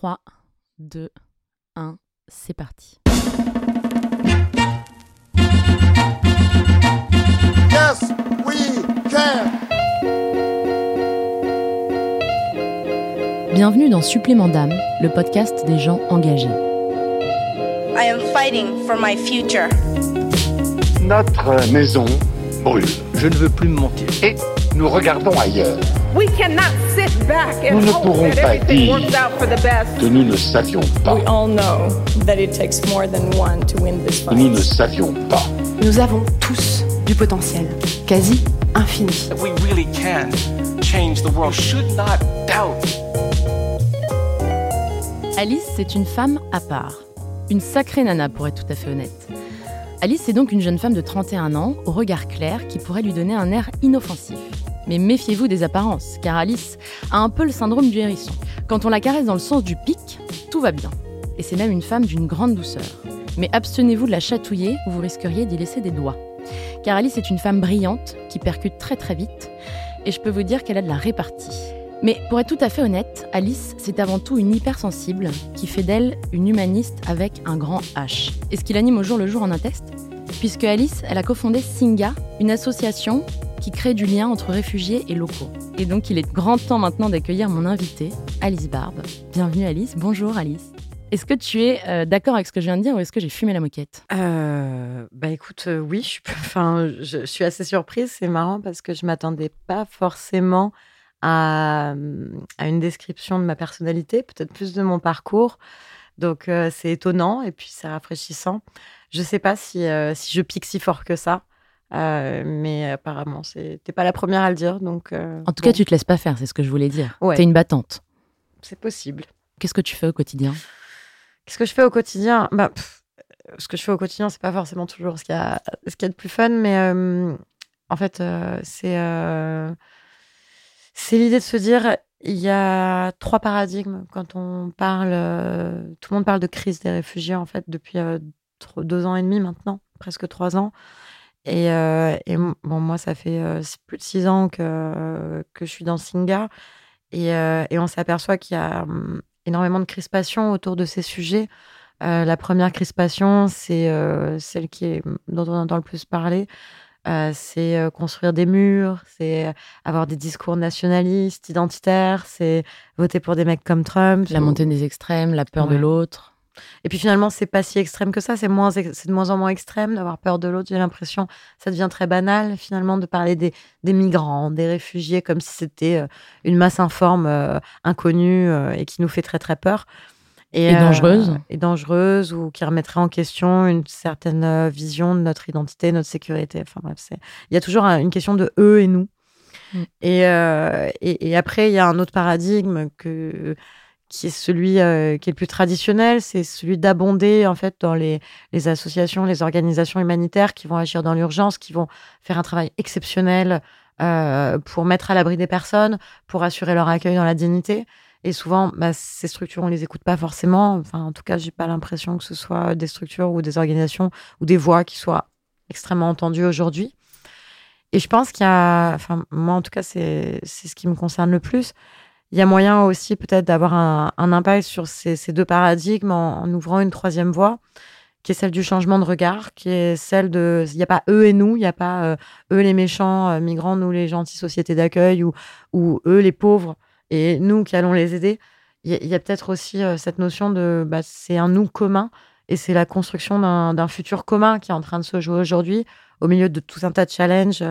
3, 2, 1, c'est parti. Yes, we can. Bienvenue dans Supplément d'âme, le podcast des gens engagés. I am fighting for my future. Notre maison brûle Je ne veux plus me mentir. et nous regardons ailleurs. We cannot sit back and Nous ne hope pourrons that pas everything dire works out for the best. Que nous ne savions pas. We all know that it takes more than one to win this Que nous ne fight. savions pas. Nous avons tous du potentiel, quasi infini. we really can change the world. You should not doubt. Alice, c'est une femme à part. Une sacrée nana, pour être tout à fait honnête. Alice, c'est donc une jeune femme de 31 ans, au regard clair, qui pourrait lui donner un air inoffensif. Mais méfiez-vous des apparences, car Alice a un peu le syndrome du hérisson. Quand on la caresse dans le sens du pic, tout va bien. Et c'est même une femme d'une grande douceur. Mais abstenez-vous de la chatouiller ou vous risqueriez d'y laisser des doigts. Car Alice est une femme brillante, qui percute très très vite, et je peux vous dire qu'elle a de la répartie. Mais pour être tout à fait honnête, Alice, c'est avant tout une hypersensible qui fait d'elle une humaniste avec un grand H. Et ce qui l'anime au jour le jour en atteste Puisque Alice, elle a cofondé Singa, une association qui crée du lien entre réfugiés et locaux. Et donc il est grand temps maintenant d'accueillir mon invitée, Alice Barbe. Bienvenue Alice, bonjour Alice. Est-ce que tu es euh, d'accord avec ce que je viens de dire ou est-ce que j'ai fumé la moquette? Euh, bah écoute, euh, oui, je suis, enfin, je, suis assez surprise. C'est marrant parce que je m'attendais pas forcément à, à une description de ma personnalité, peut-être plus de mon parcours. Donc euh, c'est étonnant et puis c'est rafraîchissant. Je sais pas si, euh, si je pique si fort que ça, euh, mais apparemment t'es pas la première à le dire. Donc euh, En tout cas, tu te laisses pas faire, c'est ce que je voulais dire. Ouais. T'es une battante. c'est possible. Qu'est-ce que tu fais au quotidien? Qu'est-ce que je fais au quotidien? Bah, pff, Ce que je fais au quotidien, c'est pas forcément toujours ce qu'il y a, ce qu'il y a de plus fun, mais euh, en fait, c'est c'est l'idée de se dire il y a trois paradigmes quand on parle. tout le monde parle de crise des réfugiés en fait depuis deux ans et demi maintenant, presque trois ans. Et, euh, et bon, moi, ça fait euh, plus de six ans que, que je suis dans Singa. Et, euh, et on s'aperçoit qu'il y a hum, énormément de crispation autour de ces sujets. Euh, la première crispation, c'est celle qui est, dont on entend le plus parler. C'est construire des murs, c'est avoir des discours nationalistes, identitaires, c'est voter pour des mecs comme Trump. La montée des extrêmes, la peur de l'autre. Et puis finalement, c'est pas si extrême que ça. C'est moins, c'est de moins en moins extrême d'avoir peur de l'autre. J'ai l'impression, ça devient très banal finalement de parler des, des migrants, des réfugiés, comme si c'était euh, une masse informe, euh, inconnue euh, et qui nous fait très très peur. Et dangereuse. Et dangereuse ou qui remettrait en question une certaine euh, vision de notre identité, notre sécurité. Enfin bref, c'est il y a toujours un- une question de eux et nous. Mm. Et, euh, et, et après, il y a un autre paradigme que qui est celui euh, qui est le plus traditionnel, c'est celui d'abonder en fait dans les, associations, les organisations humanitaires qui vont agir dans l'urgence, qui vont faire un travail exceptionnel euh, pour mettre à l'abri des personnes, pour assurer leur accueil dans la dignité. Et souvent, bah, ces structures, on les écoute pas forcément. Enfin, en tout cas, j'ai pas l'impression que ce soit des structures ou des organisations ou des voix qui soient extrêmement entendues aujourd'hui. Et je pense qu'il y a, enfin, moi en tout cas, c'est ce qui me concerne le plus. Il y a moyen aussi peut-être d'avoir un, impact sur ces, deux paradigmes en, ouvrant une troisième voie, qui est celle du changement de regard, qui est celle de, il n'y a pas eux et nous, il n'y a pas euh, eux les méchants euh, migrants, nous les gentilles sociétés d'accueil, ou, ou eux les pauvres et nous qui allons les aider. Il y a, peut-être aussi euh, cette notion de, bah, c'est un nous commun et c'est la construction d'un futur commun qui est en train de se jouer aujourd'hui au milieu de tout un tas de challenges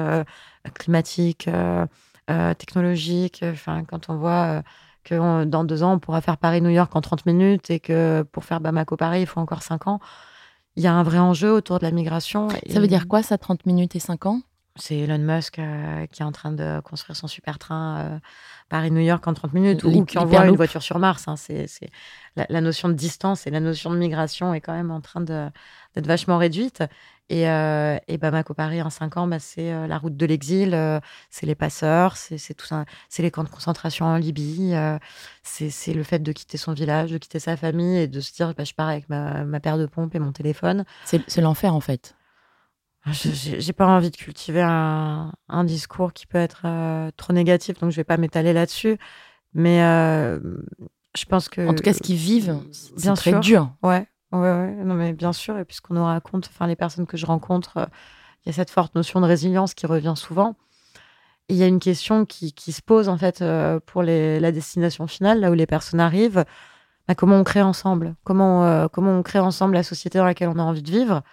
climatiques, euh, euh, technologiques. Enfin, quand on voit euh, que on- dans deux ans, on pourra faire Paris-New York en 30 minutes et que pour faire Bamako-Paris, il faut encore 5 ans. Il y a un vrai enjeu autour de la migration. et- Ça veut dire quoi ça, 30 minutes et 5 ans? C'est Elon Musk euh, qui est en train de construire son super train euh, Paris-New York en 30 minutes ou qui envoie une voiture sur Mars. hein. C'est, c'est- la, la notion de distance et la notion de migration est quand même en train de, d'être vachement réduite. Et, euh, et Bamako Paris en 5 ans, bah, c'est euh, la route de l'exil, euh, c'est les passeurs, c'est, tout c'est les camps de concentration en Libye, euh, c'est, le fait de quitter son village, de quitter sa famille et de se dire bah, je pars avec ma, ma paire de pompes et mon téléphone. C'est l'enfer en fait. J'ai pas envie de cultiver un, un discours qui peut être trop négatif, donc je vais pas m'étaler là-dessus. Mais Je pense que. En tout cas, ce qu'ils vivent, c'est très sûr. dur. Ouais, ouais, ouais. Non, mais bien sûr. Et puis, ce qu'on nous raconte, enfin, les personnes que je rencontre, euh, il y a cette forte notion de résilience qui revient souvent. Il y a une question qui, se pose, en fait, euh, pour la destination finale, là où les personnes arrivent. Bah, comment on crée ensemble? Comment, euh, comment on crée ensemble la société dans laquelle on a envie de vivre?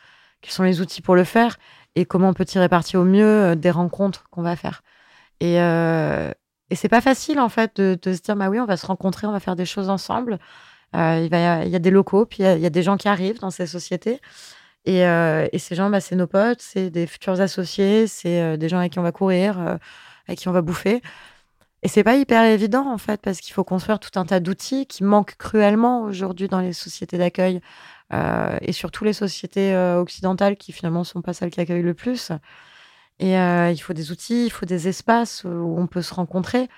Quels sont les outils pour le faire? Et comment on peut tirer parti au mieux des rencontres qu'on va faire? Et, et c'est pas facile, en fait, de, de se dire, bah oui, on va se rencontrer, on va faire des choses ensemble. Euh, il, y a, des locaux, puis il y a, des gens qui arrivent dans ces sociétés. Et, euh, ces gens, bah, c'est nos potes, c'est des futurs associés, c'est euh, des gens avec qui on va courir, avec qui on va bouffer. Et c'est pas hyper évident, en fait, parce qu'il faut construire tout un tas d'outils qui manquent cruellement aujourd'hui dans les sociétés d'accueil et surtout les sociétés occidentales qui finalement sont pas celles qui accueillent le plus. Et il faut des outils, il faut des espaces où on peut se rencontrer.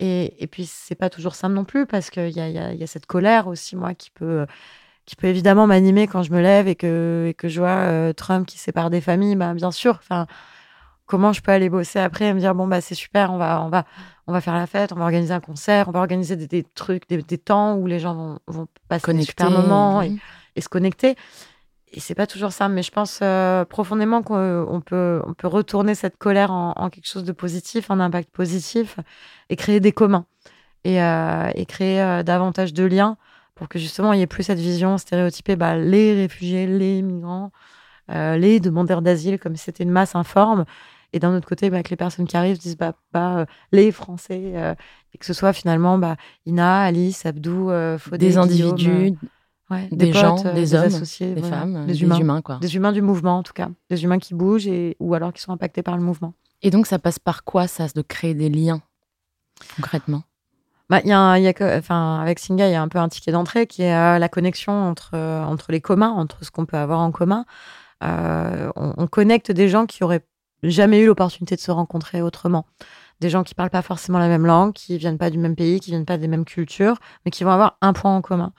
Et, et puis, c'est pas toujours simple non plus parce qu'il y a, il y, a, y a cette colère aussi, moi, qui peut, qui peut évidemment m'animer quand je me lève et que, et que je vois euh, Trump qui sépare des familles. Bah, bien sûr, enfin, comment je peux aller bosser après et me dire, bon, bah, c'est super, on va, on, va, on va faire la fête, on va organiser un concert, on va organiser des, des trucs, des, des temps où les gens vont, vont passer des Connecter. super moments et, mhm. et se connecter. Et c'est pas toujours ça, mais je pense euh, profondément qu'on on peut, on peut retourner cette colère en, en quelque chose de positif, en impact positif, et créer des communs, et, euh, et créer euh, davantage de liens pour que justement il n'y ait plus cette vision stéréotypée, bah, les réfugiés, les migrants, euh, les demandeurs d'asile, comme si c'était une masse informe, et d'un autre côté, bah, que les personnes qui arrivent disent bah, bah, euh, les Français, euh, et que ce soit finalement bah, Ina, Alice, Abdou, euh, Des Guillaume, individus, ouais, des gens, euh, des hommes, associés, des voilà, femmes, des des humains. humains, quoi. Des humains du mouvement, en tout cas. Des humains qui bougent et, ou alors qui sont impactés par le mouvement. Et donc, ça passe par quoi, ça, de créer des liens, concrètement? Bah, il y a un- il y a enfin, avec Singa, il y a un peu un ticket d'entrée qui est euh, la connexion entre, euh, entre les communs, entre ce qu'on peut avoir en commun. Euh, on, on connecte des gens qui auraient jamais eu l'opportunité de se rencontrer autrement. Des gens qui parlent pas forcément la même langue, qui viennent pas du même pays, qui viennent pas des mêmes cultures, mais qui vont avoir un point en commun.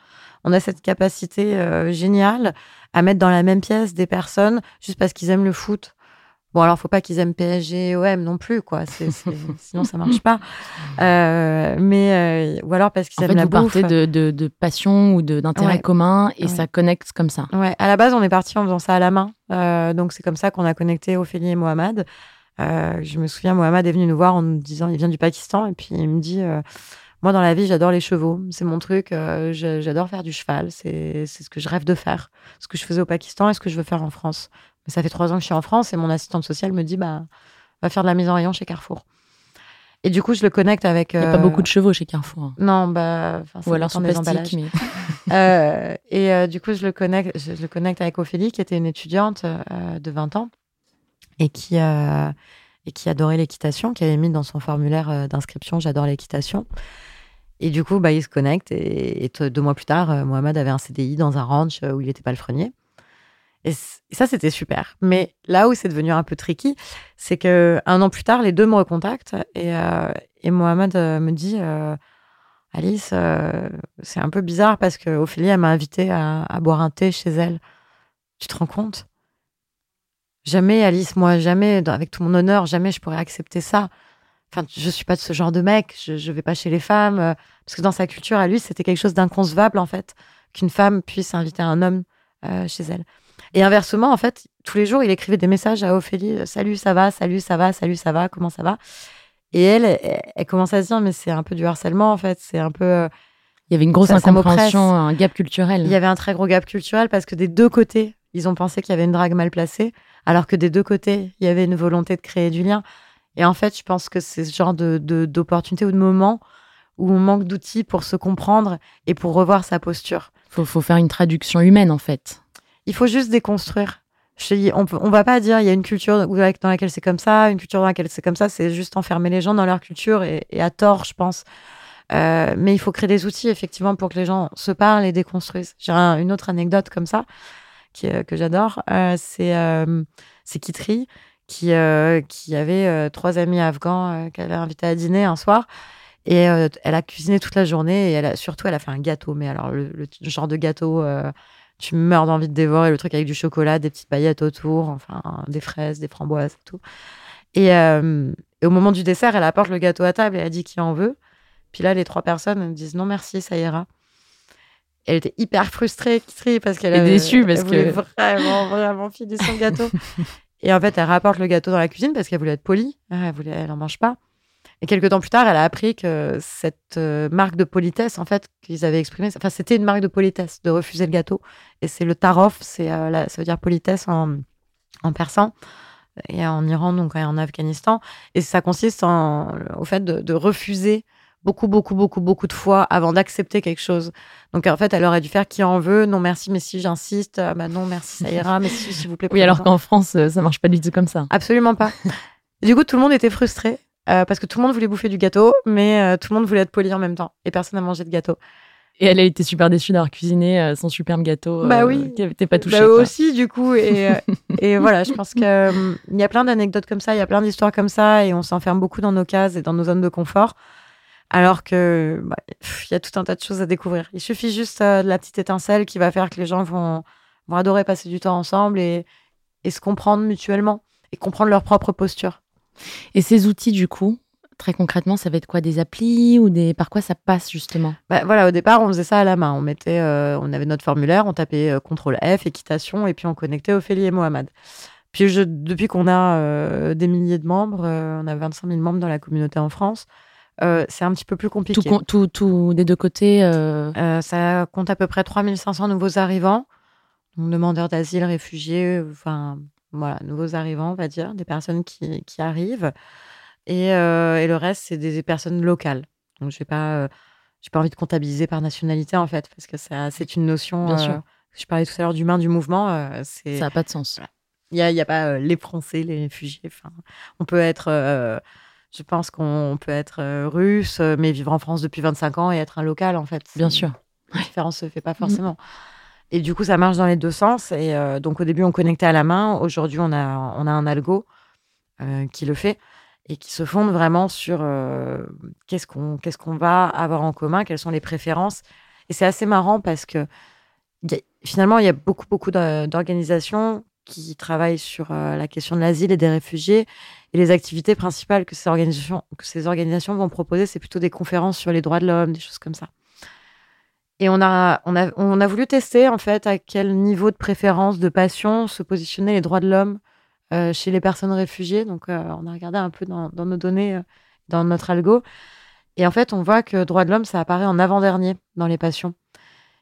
On a cette capacité euh, géniale à mettre dans la même pièce des personnes juste parce qu'ils aiment le foot. Bon, alors, faut pas qu'ils aiment PSG, OM non plus, quoi. C'est- c'est- sinon, ça marche pas. Euh, mais, euh, ou alors parce qu'ils En aiment fait, la vous bouffe. partez de, de, de passion ou de- d'intérêt Ouais. commun et Ouais. ça connecte comme ça. Ouais, à la base, on est parti en faisant ça à la main. Euh, donc, c'est comme ça qu'on a connecté Ophélie et Mohamed. Euh, je me souviens, Mohamed est venu nous voir en nous disant il vient du Pakistan et puis il me dit euh, Moi, dans la vie, j'adore les chevaux. C'est mon truc. euh, j'adore faire du cheval. C'est ce que je rêve de faire. Ce que je faisais au Pakistan et ce que je veux faire en France. Mais ça fait trois ans que je suis en France et mon assistante sociale me dit bah, Va faire de la mise en rayon chez Carrefour. Et du coup, je le connecte avec. Il n'y a pas beaucoup de chevaux chez Carrefour. hein. Non, bah. Ou alors sous des emballages. Mais... Euh, et euh, du coup, je le connecte, je, je le connecte avec Ophélie, qui était une étudiante euh, de 20 ans et qui, euh, et qui adorait l'équitation, qui avait mis dans son formulaire euh, d'inscription J'adore l'équitation. Et du coup, bah, ils se connectent. Et, deux mois plus tard, euh, Mohamed avait un CDI dans un ranch où il n'était pas le frenier. Et, ça, c'était super. Mais là où c'est devenu un peu tricky, c'est que un an plus tard, les deux me recontactent et, et Mohamed me dit Alice, c'est un peu bizarre parce que Ophélie, elle m'a invité à boire un thé chez elle. Tu te rends compte? Jamais, Alice, moi, jamais, avec tout mon honneur, jamais je pourrais accepter ça. Enfin, je suis pas de ce genre de mec. Je, je vais pas chez les femmes euh, parce que dans sa culture, à lui, c'était quelque chose d'inconcevable en fait qu'une femme puisse inviter un homme euh, chez elle. Et inversement, en fait, tous les jours, il écrivait des messages à Ophélie euh, Salut, ça va Salut, ça va Salut, ça va Comment ça va? Et elle, elle, elle commence à se dire Mais c'est un peu du harcèlement en fait. C'est un peu. euh, Il y avait une grosse Ça- un gap culturel. il y avait un très gros gap culturel parce que des deux côtés, ils ont pensé qu'il y avait une drague mal placée, alors que des deux côtés, il y avait une volonté de créer du lien. Et en fait, je pense que c'est ce genre de, de- d'opportunité ou de moment où on manque d'outils pour se comprendre et pour revoir sa posture. faut, faut faire une traduction humaine, en fait. Il faut juste déconstruire. Je te dis, on on va pas dire il y a une culture dans laquelle c'est comme ça, une culture dans laquelle c'est comme ça. C'est juste enfermer les gens dans leur culture et, et à tort, je pense. Euh, mais il faut créer des outils effectivement pour que les gens se parlent et déconstruisent. J'ai un- une autre anecdote comme ça euh, que j'adore. Euh, c'est euh, c'est Kitri qui, qui avait trois amis afghans qu'elle a invités à dîner un soir. Et elle a cuisiné toute la journée et surtout elle a fait un gâteau. Mais alors le, genre de gâteau, tu meurs d'envie de dévorer le truc avec du chocolat, des petites paillettes autour, enfin des fraises, des framboises tout. Et, euh, et au moment du dessert, elle apporte le gâteau à table et elle dit qui en veut. Puis là, les trois personnes disent non merci, ça ira. Elle était hyper frustrée, parce qu'elle avait- déçue, parce elle voulait que- vraiment, vraiment filer son gâteau. Et en fait, elle rapporte le gâteau dans la cuisine parce qu'elle voulait être polie. Ah, Elle voulait, elle en mange pas. Et quelques temps plus tard, elle a appris que cette euh, marque de politesse, en fait, qu'ils avaient exprimée, enfin, c'était une marque de politesse de refuser le gâteau. Et c'est le tarof, c'est euh, ça veut dire politesse en, en persan et en Iran, donc et en Afghanistan. Et ça consiste en, au fait de, de refuser beaucoup, beaucoup, beaucoup, beaucoup de fois avant d'accepter quelque chose. Donc en fait, elle aurait dû faire qui en veut. Non, merci, mais si j'insiste, ah, bah non, merci, ça ira, mais si, s'il vous plaît. Oui, alors qu'en France, euh, ça marche pas du tout comme ça. Absolument pas. du coup, tout le monde était frustré euh, parce que tout le monde voulait bouffer du gâteau, mais euh, tout le monde voulait être poli en même temps et personne n'a mangé de gâteau. Et elle a été super déçue d'avoir cuisiné euh, son superbe gâteau. Bah euh, oui. Qui n'était pas touché. Bah, aussi, du coup. Et, euh, et voilà, je pense qu'il y a plein d'anecdotes comme ça, il y a plein d'histoires comme ça, et on s'enferme beaucoup dans nos cases et dans nos zones de confort. Alors que bah, il y a tout un tas de choses à découvrir. Il suffit juste euh, de la petite étincelle qui va faire que les gens vont, vont adorer passer du temps ensemble et, et se comprendre mutuellement et comprendre leur propre posture. Et ces outils, du coup, très concrètement, ça va être quoi? Des applis ou des par quoi ça passe justement? Bah, voilà, au départ, on faisait ça à la main. On mettait, euh, on avait notre formulaire, on tapait euh, CTRL F, équitation, et puis on connectait Ophélie et Mohamed. Puis je- depuis qu'on a euh, des milliers de membres, on a 25 000 membres dans la communauté en France, euh, c'est un petit peu plus compliqué. tout, con- tout, tout des deux côtés. euh, Euh, ça compte à peu près 3500 nouveaux arrivants, donc demandeurs d'asile, réfugiés, enfin voilà, nouveaux arrivants, on va dire, des personnes qui, qui arrivent. Et, et le reste, c'est des personnes locales. Donc, je n'ai pas, j'ai pas envie de comptabiliser par nationalité, en fait, parce que ça- c'est une notion. Bien sûr. Je parlais tout à l'heure d'humain, du mouvement. c'est ça n'a pas de sens. il n'y a, a pas euh, les Français, les réfugiés. Enfin, on peut être, euh, je pense qu'on peut être euh, russe, euh, mais vivre en France depuis 25 ans et être un local, en fait. Bien sûr. La différence se fait pas forcément. Et du coup, ça marche dans les deux sens. Et euh, donc, au début, on connectait à la main. Aujourd'hui, on a, on a un algo euh, qui le fait et qui se fonde vraiment sur euh, qu'est-ce qu'on qu'est-ce qu'on va avoir en commun, quelles sont les préférences. Et c'est assez marrant parce que il y a- finalement, il y a beaucoup, beaucoup d'o- d'organisations qui travaillent sur euh, la question de l'asile et des réfugiés. Et les activités principales que ces organisations, que ces organisations vont proposer, c'est plutôt des conférences sur les droits de l'homme, des choses comme ça. Et on a, on, a, on a voulu tester, en fait, à quel niveau de préférence, de passion se positionnaient les droits de l'homme euh, chez les personnes réfugiées. Donc, euh, on a regardé un peu dans, nos données, dans notre algo. Et en fait, on voit que droits de l'homme, ça apparaît en avant-dernier dans les passions.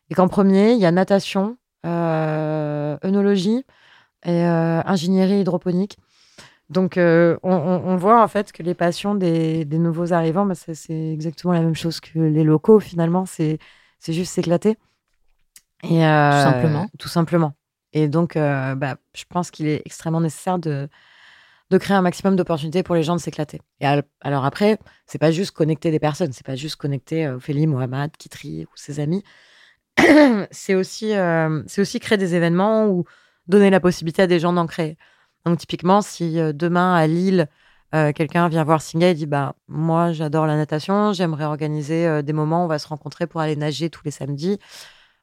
Et qu'en premier, il y a natation, œnologie et euh, ingénierie hydroponique. Donc, euh, on, voit en fait que les passions des, des nouveaux arrivants, bah, c'est exactement la même chose que les locaux finalement. C'est juste s'éclater. Et euh, Tout simplement. Tout simplement. Et donc, euh, bah, je pense qu'il est extrêmement nécessaire de, de créer un maximum d'opportunités pour les gens de s'éclater. Et al- alors après, c'est pas juste connecter des personnes, c'est pas juste connecter Ophélie, Mohamed, Kitri ou ses amis. c'est aussi, c'est aussi créer des événements ou donner la possibilité à des gens d'en créer. Donc typiquement, si euh, demain à Lille, euh, quelqu'un vient voir Singa et dit bah moi j'adore la natation, j'aimerais organiser euh, des moments où on va se rencontrer pour aller nager tous les samedis.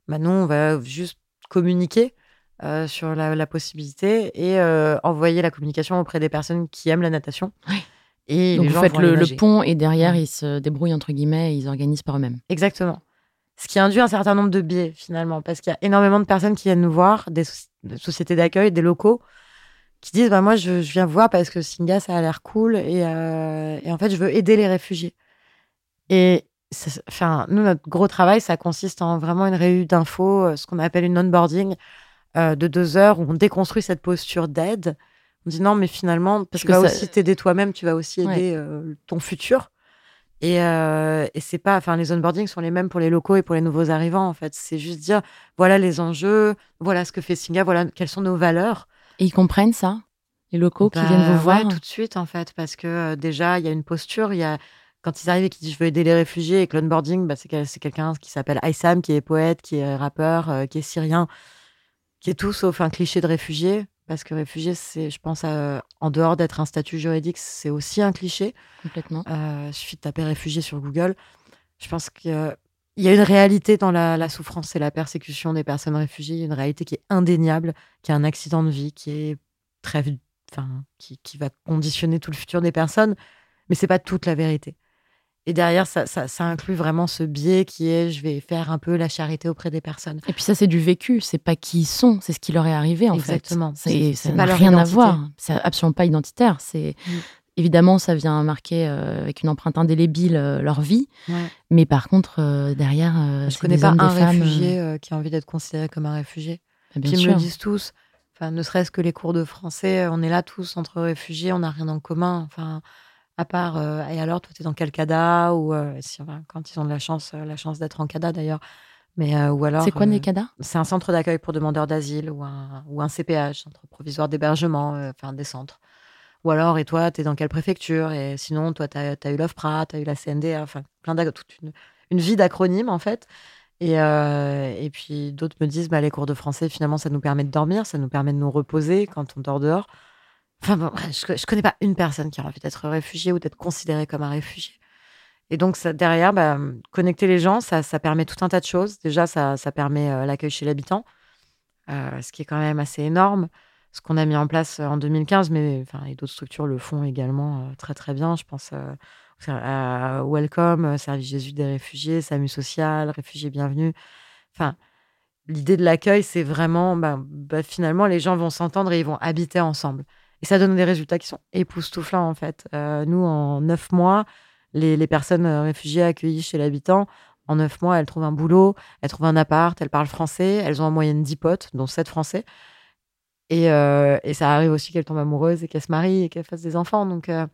Bah nous on va juste communiquer euh, sur la, la possibilité et envoyer la communication auprès des personnes qui aiment la natation. Et Donc les vous gens faites le, pont et derrière, ils se débrouillent entre guillemets et ils organisent par eux-mêmes. Exactement. Ce qui induit un certain nombre de biais, finalement, parce qu'il y a énormément de personnes qui viennent nous voir, des, des sociétés d'accueil, des locaux, qui disent bah, Moi, je, je viens voir parce que Singa, ça a l'air cool, et, euh, et en fait, je veux aider les réfugiés. Et enfin, nous, notre gros travail, ça consiste en vraiment une réu d'infos, euh, ce qu'on appelle une onboarding euh, de deux heures, où on déconstruit cette posture d'aide. On dit non, mais finalement, parce que que tu vas ça- aussi t'aider toi-même, tu vas aussi Ouais. aider euh, ton futur. Et, euh, et c'est pas, enfin, les onboardings sont les mêmes pour les locaux et pour les nouveaux arrivants, en fait. C'est juste dire, voilà les enjeux, voilà ce que fait Singa, voilà quelles sont nos valeurs. Et ils comprennent ça Les locaux qui Bah, viennent vous voir ouais, tout de suite, en fait, parce que euh, déjà, il y a une posture, il y a, quand ils arrivent et qu'ils disent, je veux aider les réfugiés, et que l'onboarding, bah, c'est quelqu'un qui s'appelle Aïssam, qui est poète, qui est rappeur, euh, qui est syrien, qui est tout sauf un cliché de réfugié, parce que réfugié, c'est, je pense, euh, en dehors d'être un statut juridique, c'est aussi un cliché. complètement. Euh, il suffit de taper réfugié sur Google. Je pense qu'il y a une réalité dans la, la souffrance et la persécution des personnes réfugiées. Il y a une réalité qui est indéniable, qui est un accident de vie, qui est très, enfin, qui, qui va conditionner tout le futur des personnes. Mais c'est pas toute la vérité. Et derrière, ça, ça, ça inclut vraiment ce biais qui est je vais faire un peu la charité auprès des personnes. Et puis ça, c'est du vécu. C'est pas qui ils sont, c'est ce qui leur est arrivé en Exactement. fait. C'est ça n'a rien à voir. C'est absolument pas identitaire. C'est Mm. évidemment ça vient marquer euh, avec une empreinte indélébile euh, leur vie. Ouais. Mais par contre, euh, derrière, Je connais des pas hommes, un femmes. réfugié qui a envie d'être considéré comme un réfugié. euh, bien Puis ils sûr. me le disent tous. Enfin, ne serait-ce que les cours de français, on est là tous entre réfugiés, on n'a rien en commun. Enfin, à part. euh, et alors, toi, tu es dans quel CADA ou euh, si, enfin, quand ils ont de la chance, euh, la chance d'être en CADA d'ailleurs. Mais ou alors. C'est quoi euh, Nekada C'est un centre d'accueil pour demandeurs d'asile ou un, ou un CPH, centre provisoire d'hébergement, enfin des centres. Ou alors, et toi, tu es dans quelle préfecture? Et sinon, toi, tu as, eu l'OFPRA, tu as eu la CNDA, enfin, plein toute une, une vie d'acronymes, en fait. Et, et puis, d'autres me disent, bah, les cours de français, finalement, ça nous permet de dormir, ça nous permet de nous reposer quand on dort dehors. Enfin, bon, je, je connais pas une personne qui a envie d'être réfugié ou d'être considéré comme un réfugié. Et donc, derrière, bah, connecter les gens, ça, ça permet tout un tas de choses. Déjà, ça, ça permet euh, l'accueil chez l'habitant, euh, ce qui est quand même assez énorme. Ce qu'on a mis en place euh, en 2015, mais enfin, et d'autres structures le font également très très bien. Je pense à Welcome, Service Jésus des réfugiés, SAMU social, Réfugiés bienvenus. Enfin, l'idée de l'accueil, c'est vraiment, bah, bah, finalement, les gens vont s'entendre et ils vont habiter ensemble. Et ça donne des résultats qui sont époustouflants, en fait. Euh, nous, en neuf mois, les, les personnes euh, réfugiées accueillies chez l'habitant, en neuf mois, elles trouvent un boulot, elles trouvent un appart, elles parlent français, elles ont en moyenne 10 potes, dont 7 français. Et, euh, et ça arrive aussi qu'elles tombent amoureuses et qu'elles se marient et qu'elles fassent des enfants. Donc, euh,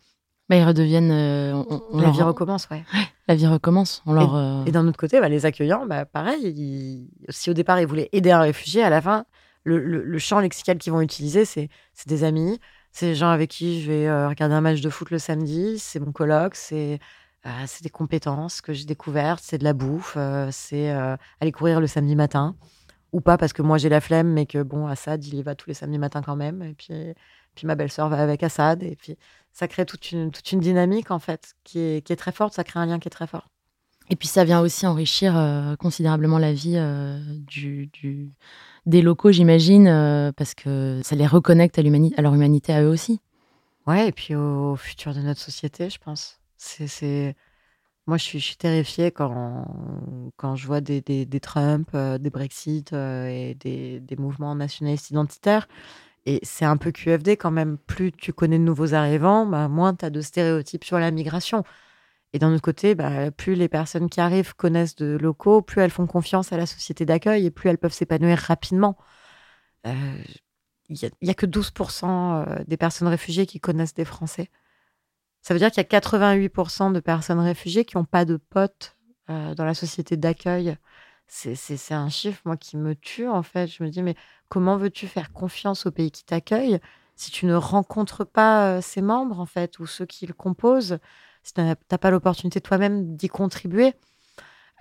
Bah, ils redeviennent. on- on la leur- vie recommence, ouais. La vie recommence. On leur, Et d'un autre côté, bah, les accueillants, bah, pareil, ils- si au départ ils voulaient aider un réfugié, à la fin, le, le- le champ lexical qu'ils vont utiliser, c'est des amis, c'est les gens avec qui je vais euh, regarder un match de foot le samedi, c'est mon coloc, c'est euh, c'est des compétences que j'ai découvertes, c'est de la bouffe, euh, c'est aller courir le samedi matin, ou pas parce que moi j'ai la flemme, mais que bon, Assad, il y va tous les samedis matins quand même, et puis, puis ma belle-sœur va avec Assad, et puis ça crée toute une, toute une dynamique en fait qui est, qui est très forte, ça crée un lien qui est très fort. Et puis ça vient aussi enrichir considérablement la vie du, du- des locaux, j'imagine, euh, parce que ça les reconnecte à, à leur humanité à eux aussi. Ouais, et puis au, futur de notre société, je pense. C'est. Moi, je suis, terrifiée quand, quand je vois des, Trump, euh, des Brexit euh, et des, des mouvements nationalistes identitaires. Et c'est un peu QFD quand même. Plus tu connais de nouveaux arrivants, bah, moins tu as de stéréotypes sur la migration. Et d'un autre côté, bah, plus les personnes qui arrivent connaissent de locaux, plus elles font confiance à la société d'accueil et plus elles peuvent s'épanouir rapidement. Euh, Il n'y a, que 12% euh, des personnes réfugiées qui connaissent des Français. Ça veut dire qu'il y a 88% de personnes réfugiées qui n'ont pas de potes euh, dans la société d'accueil. C'est- un chiffre, moi, qui me tue, en fait. Je me dis, mais comment veux-tu faire confiance au pays qui t'accueille si tu ne rencontres pas euh, ses membres, en fait, ou ceux qui le composent, si tu n'as pas l'opportunité toi-même d'y contribuer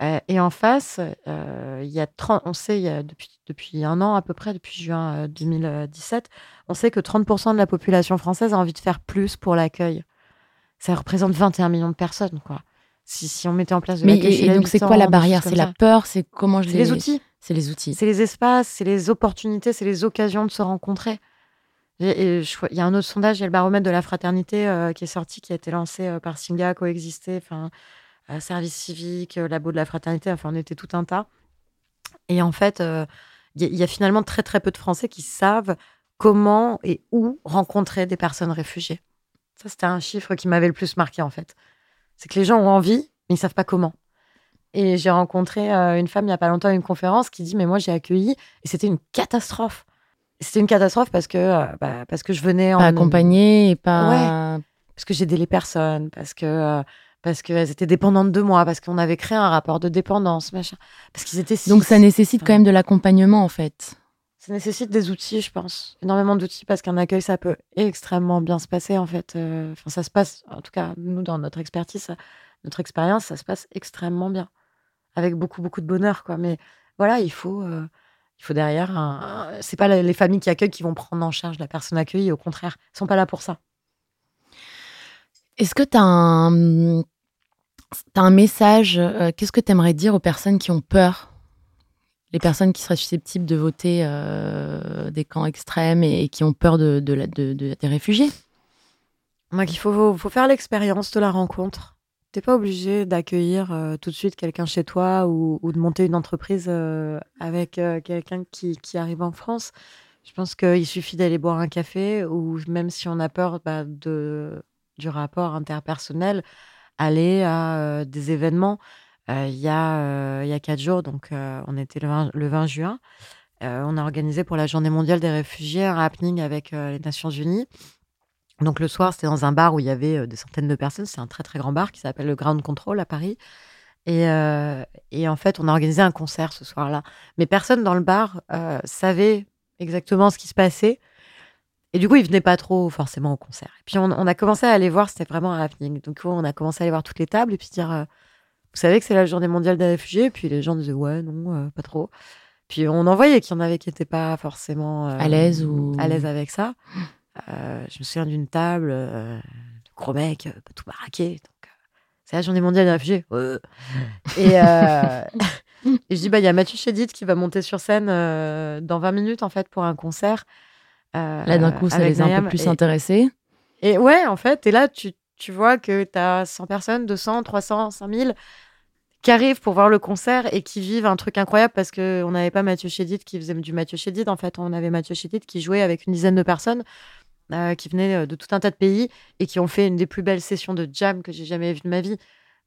Euh, et en face, euh, il y a 30, on sait, il y a depuis, depuis un an à peu près, depuis juin euh, 2017, on sait que 30% de la population française a envie de faire plus pour l'accueil. Ça représente 21 millions de personnes, quoi. Si, si on mettait en place de Mais et, et donc c'est quoi la barrière? C'est la ça. peur? C'est comment je C'est les outils. C'est les outils. C'est les espaces, c'est les opportunités, c'est les occasions de se rencontrer. Et- et je crois- Il y a un autre sondage, il y a le baromètre de la fraternité euh, qui est sorti, qui a été lancé euh, par Singa, Coexister, enfin, euh, Service civique, Labo de la fraternité, enfin, on était tout un tas. Et en fait, il y, a- finalement très très peu de Français qui savent comment et où rencontrer des personnes réfugiées. Ça, c'était un chiffre qui m'avait le plus marqué, en fait. C'est que les gens ont envie, mais ils savent pas comment. Et j'ai rencontré une femme il y a pas longtemps à une conférence qui dit mais moi j'ai accueilli et c'était une catastrophe. C'était une catastrophe parce que euh, bah, parce que je venais en Pas et pas. parce que j'aidais les personnes, parce que euh, parce qu'elles étaient dépendantes de moi, parce qu'on avait créé un rapport de dépendance, machin, parce qu'ils étaient Donc six. ça nécessite Enfin, quand même de l'accompagnement en fait. ça nécessite des outils, je pense, énormément d'outils parce qu'un accueil ça peut extrêmement bien se passer en fait. Euh, Enfin ça se passe, en tout cas nous dans notre expertise, ça- notre expérience, ça se passe extrêmement bien, avec beaucoup beaucoup de bonheur quoi. Mais voilà, il faut euh, il faut derrière un. C'est pas les familles qui accueillent qui vont prendre en charge la personne accueillie, au contraire, ils sont pas là pour ça. Est-ce que tu as un, t'as un message euh, Qu'est-ce que tu aimerais dire aux personnes qui ont peur? Les personnes qui seraient susceptibles de voter euh, des camps extrêmes et, et qui ont peur de, de la- de- de- des réfugiés? Moi, qu'il faut, faut faire l'expérience de la rencontre. T'es pas obligé d'accueillir euh, tout de suite quelqu'un chez toi ou, de monter une entreprise euh, avec euh, quelqu'un qui, arrive en France. Je pense qu'il suffit d'aller boire un café ou même si on a peur bah, de, du rapport interpersonnel, aller à des événements. Il y, y a quatre jours, donc on était le 20, le 20 juin, on a organisé pour la Journée mondiale des réfugiés un happening avec les Nations Unies. Donc le soir, c'était dans un bar où il y avait euh, des centaines de personnes. C'est un très très grand bar qui s'appelle le Ground Control à Paris. Et, euh, et en fait, on a organisé un concert ce soir-là. Mais personne dans le bar euh, savait exactement ce qui se passait. Et du coup, ils venaient pas trop forcément au concert. Et puis on, on a commencé à aller voir, c'était vraiment un happening. Donc on a commencé à aller voir toutes les tables et puis dire, euh, vous savez que c'est la journée mondiale des réfugiés. Et puis les gens disaient, ouais, non, pas trop. Puis on en voyait qu'il y en avait qui n'étaient pas forcément À l'aise ou- à l'aise avec ça. Euh, je me souviens d'une table, euh, de gros mec, euh, pas tout baraqué. Donc, euh, c'est la journée mondiale des réfugiés. Et, euh, et je dis, bah, il y a Mathieu Chédid qui va monter sur scène euh, dans 20 minutes, en fait, pour un concert. euh, Là, d'un coup, ça les a un peu plus Et- intéressés. et ouais, en fait, et là, tu, tu vois que tu as 100 personnes, 200, 300, 5000 qui arrivent pour voir le concert et qui vivent un truc incroyable parce qu'on n'avait pas Mathieu Chédid qui faisait du Mathieu Chédid. En fait, on avait Mathieu Chédid qui jouait avec une dizaine de personnes euh, qui venaient de tout un tas de pays et qui ont fait une des plus belles sessions de jam que j'ai jamais vues de ma vie.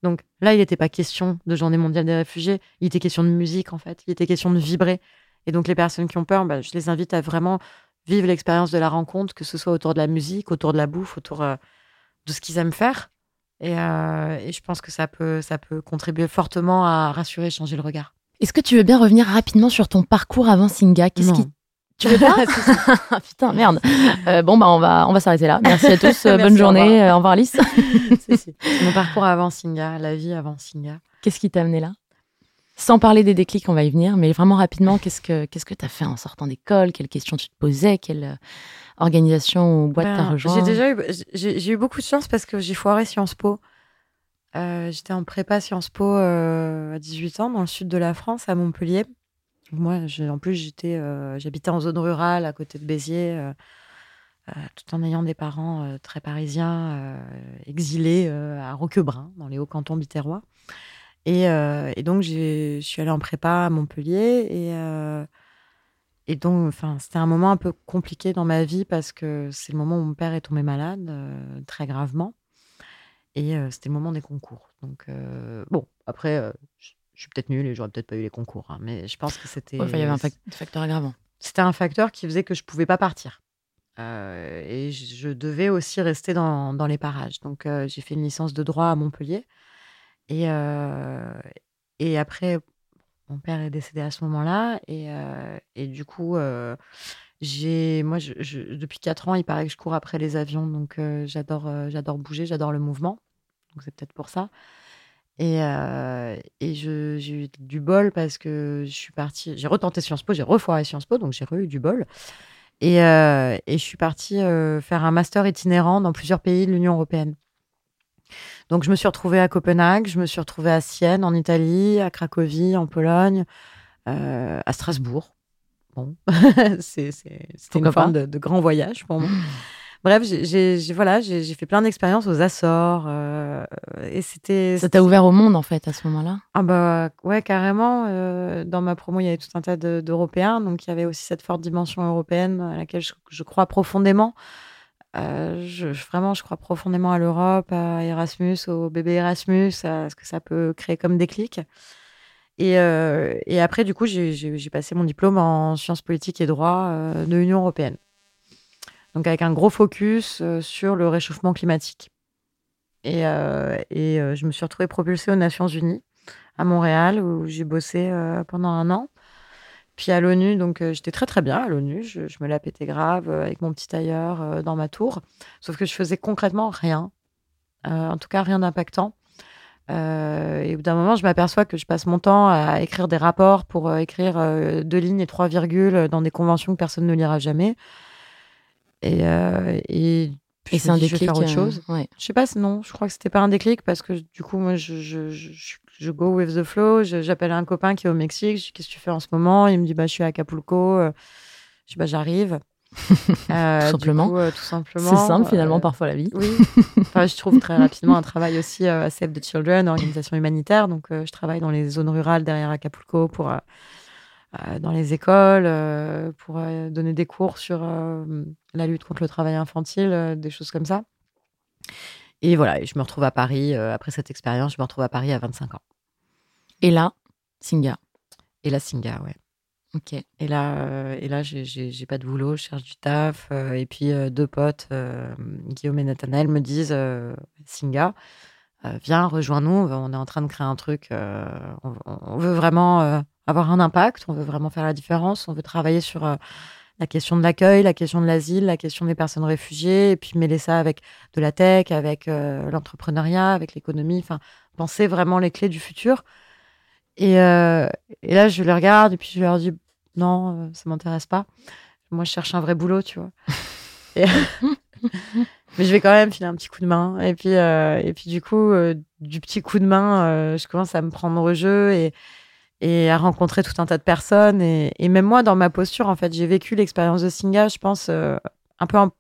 Donc là, il n'était pas question de journée mondiale des réfugiés, il était question de musique en fait, il était question de vibrer. Et donc les personnes qui ont peur, bah, je les invite à vraiment vivre l'expérience de la rencontre, que ce soit autour de la musique, autour de la bouffe, autour euh, de ce qu'ils aiment faire. Et, euh, et je pense que ça peut, ça peut contribuer fortement à rassurer, changer le regard. Est-ce que tu veux bien revenir rapidement sur ton parcours avant Singa? Qu'est-ce qui tu veux pas? Ah, Putain, merde. Euh, bon, bah, on va, on va s'arrêter là. Merci à tous. euh, Merci, bonne journée. Au revoir, Alice. Mon parcours avant Singa, la vie avant Singa. Qu'est-ce qui t'a amené là? Sans parler des déclics, on va y venir, mais vraiment rapidement, qu'est-ce que qu'est-ce que t'as fait en sortant d'école? Quelles questions tu te posais? Quelle euh, organisation ou boîte Ben, t'as rejoint? J'ai déjà eu, j'ai, eu beaucoup de chance parce que j'ai foiré Sciences Po. Euh, j'étais en prépa Sciences Po euh, à 18 ans dans le sud de la France, à Montpellier. Moi, en plus, j'étais, euh, j'habitais en zone rurale à côté de Béziers, tout en ayant des parents très parisiens, exilés à Roquebrun, dans les hauts-cantons biterrois. Et, euh, et donc, je suis allée en prépa à Montpellier. Et, euh, et donc, enfin, c'était un moment un peu compliqué dans ma vie parce que c'est le moment où mon père est tombé malade, euh, très gravement. Et c'était le moment des concours. Donc, bon, après, je je suis peut-être nulle et j'aurais peut-être pas eu les concours. hein, mais je pense que c'était. Ouais, il y avait un fac- facteur aggravant. C'était un facteur qui faisait que je pouvais pas partir. Euh, et je je devais aussi rester dans, dans les parages. Donc, euh, j'ai fait une licence de droit à Montpellier. Et, euh, et après, mon père est décédé à ce moment-là. Et, euh, et du coup, euh, j'ai, moi, depuis 4 ans, il paraît que je cours après les avions. Donc, j'adore, j'adore bouger, j'adore le mouvement. Donc, c'est peut-être pour ça. Et, et j'ai eu du bol parce que je suis partie, j'ai retenté Sciences Po, j'ai refoiré Sciences Po, donc j'ai eu du bol. Et, et je suis partie faire un master itinérant dans plusieurs pays de l'Union européenne. Donc je me suis retrouvée à Copenhague, je me suis retrouvée à Sienne en Italie, à Cracovie en Pologne, euh, à Strasbourg. Bon, c'était une forme de, de grand voyage pour moi. Bref, j'ai- voilà, j'ai fait plein d'expériences aux Açores euh, et c'était Ça t'a ouvert au monde en fait à ce moment-là? Ah bah ouais, carrément. euh, dans ma promo, il y avait tout un tas de- d'Européens, donc il y avait aussi cette forte dimension européenne à laquelle je, je crois profondément. Euh, je, vraiment, je crois profondément à l'Europe, à Erasmus, au bébé Erasmus, à ce que ça peut créer comme déclic. Et, euh, et après, du coup, j'ai- passé mon diplôme en sciences politiques et droit euh, de l'Union européenne. Donc avec un gros focus euh, sur le réchauffement climatique. Et, euh, et je me suis retrouvée propulsée aux Nations Unies à Montréal où j'ai bossé pendant un an. Puis à l'ONU, donc euh, j'étais très très bien à l'ONU. Je, me la pétais grave euh, avec mon petit tailleur euh, dans ma tour. Sauf que je faisais concrètement rien. En tout cas, rien d'impactant. Et au bout d'un moment, je m'aperçois que je passe mon temps à écrire des rapports pour écrire deux lignes et trois virgules dans des conventions que personne ne lira jamais. Et, puis Et c'est un dis, je vais déclic. faire autre euh, ouais. Je sais pas, non, je crois que c'était pas un déclic parce que du coup, moi, je, je, je, je- je go with the flow. J'appelle un copain qui est au Mexique. Je dis, qu'est-ce que tu fais en ce moment? Il me dit, bah, je suis à Acapulco. Euh, Je dis, bah, j'arrive. Euh, Tout du simplement. coup, euh, tout simplement. C'est simple finalement euh, parfois la vie. Oui. Enfin, je trouve très rapidement un travail aussi euh, à Save the Children, organisation humanitaire. Donc, euh, je travaille dans les zones rurales derrière Acapulco pour euh, euh, dans les écoles euh, pour euh, donner des cours sur euh, la lutte contre le travail infantile, euh, des choses comme ça. Et voilà, je me retrouve à Paris euh, après cette expérience. Je me retrouve à Paris à 25 ans. Et là, Singa? Et là, Singa, ouais. Ok. Et là, euh, et là, j'ai- pas de boulot, je cherche du taf. euh, et puis euh, deux potes, euh, Guillaume et Nathanaël, me disent euh, Singa, euh, viens, rejoins-nous. On est en train de créer un truc. euh, on, on veut vraiment euh, avoir un impact. On veut vraiment faire la différence. On veut travailler sur euh, la question de l'accueil, la question de l'asile, la question des personnes réfugiées, et puis mêler ça avec de la tech, avec euh, l'entrepreneuriat, avec l'économie. Enfin, penser vraiment les clés du futur. Et, euh, et là, je les regarde et puis je leur dis non, ça m'intéresse pas. Moi, je cherche un vrai boulot, tu vois. Et- Mais je vais quand même filer un petit coup de main. Et puis, et puis du coup, du petit coup de main, je commence à me prendre au jeu et, et à rencontrer tout un tas de personnes. Et, et même moi, dans ma posture, en fait, j'ai vécu l'expérience de Singa, je pense, euh, un peu en,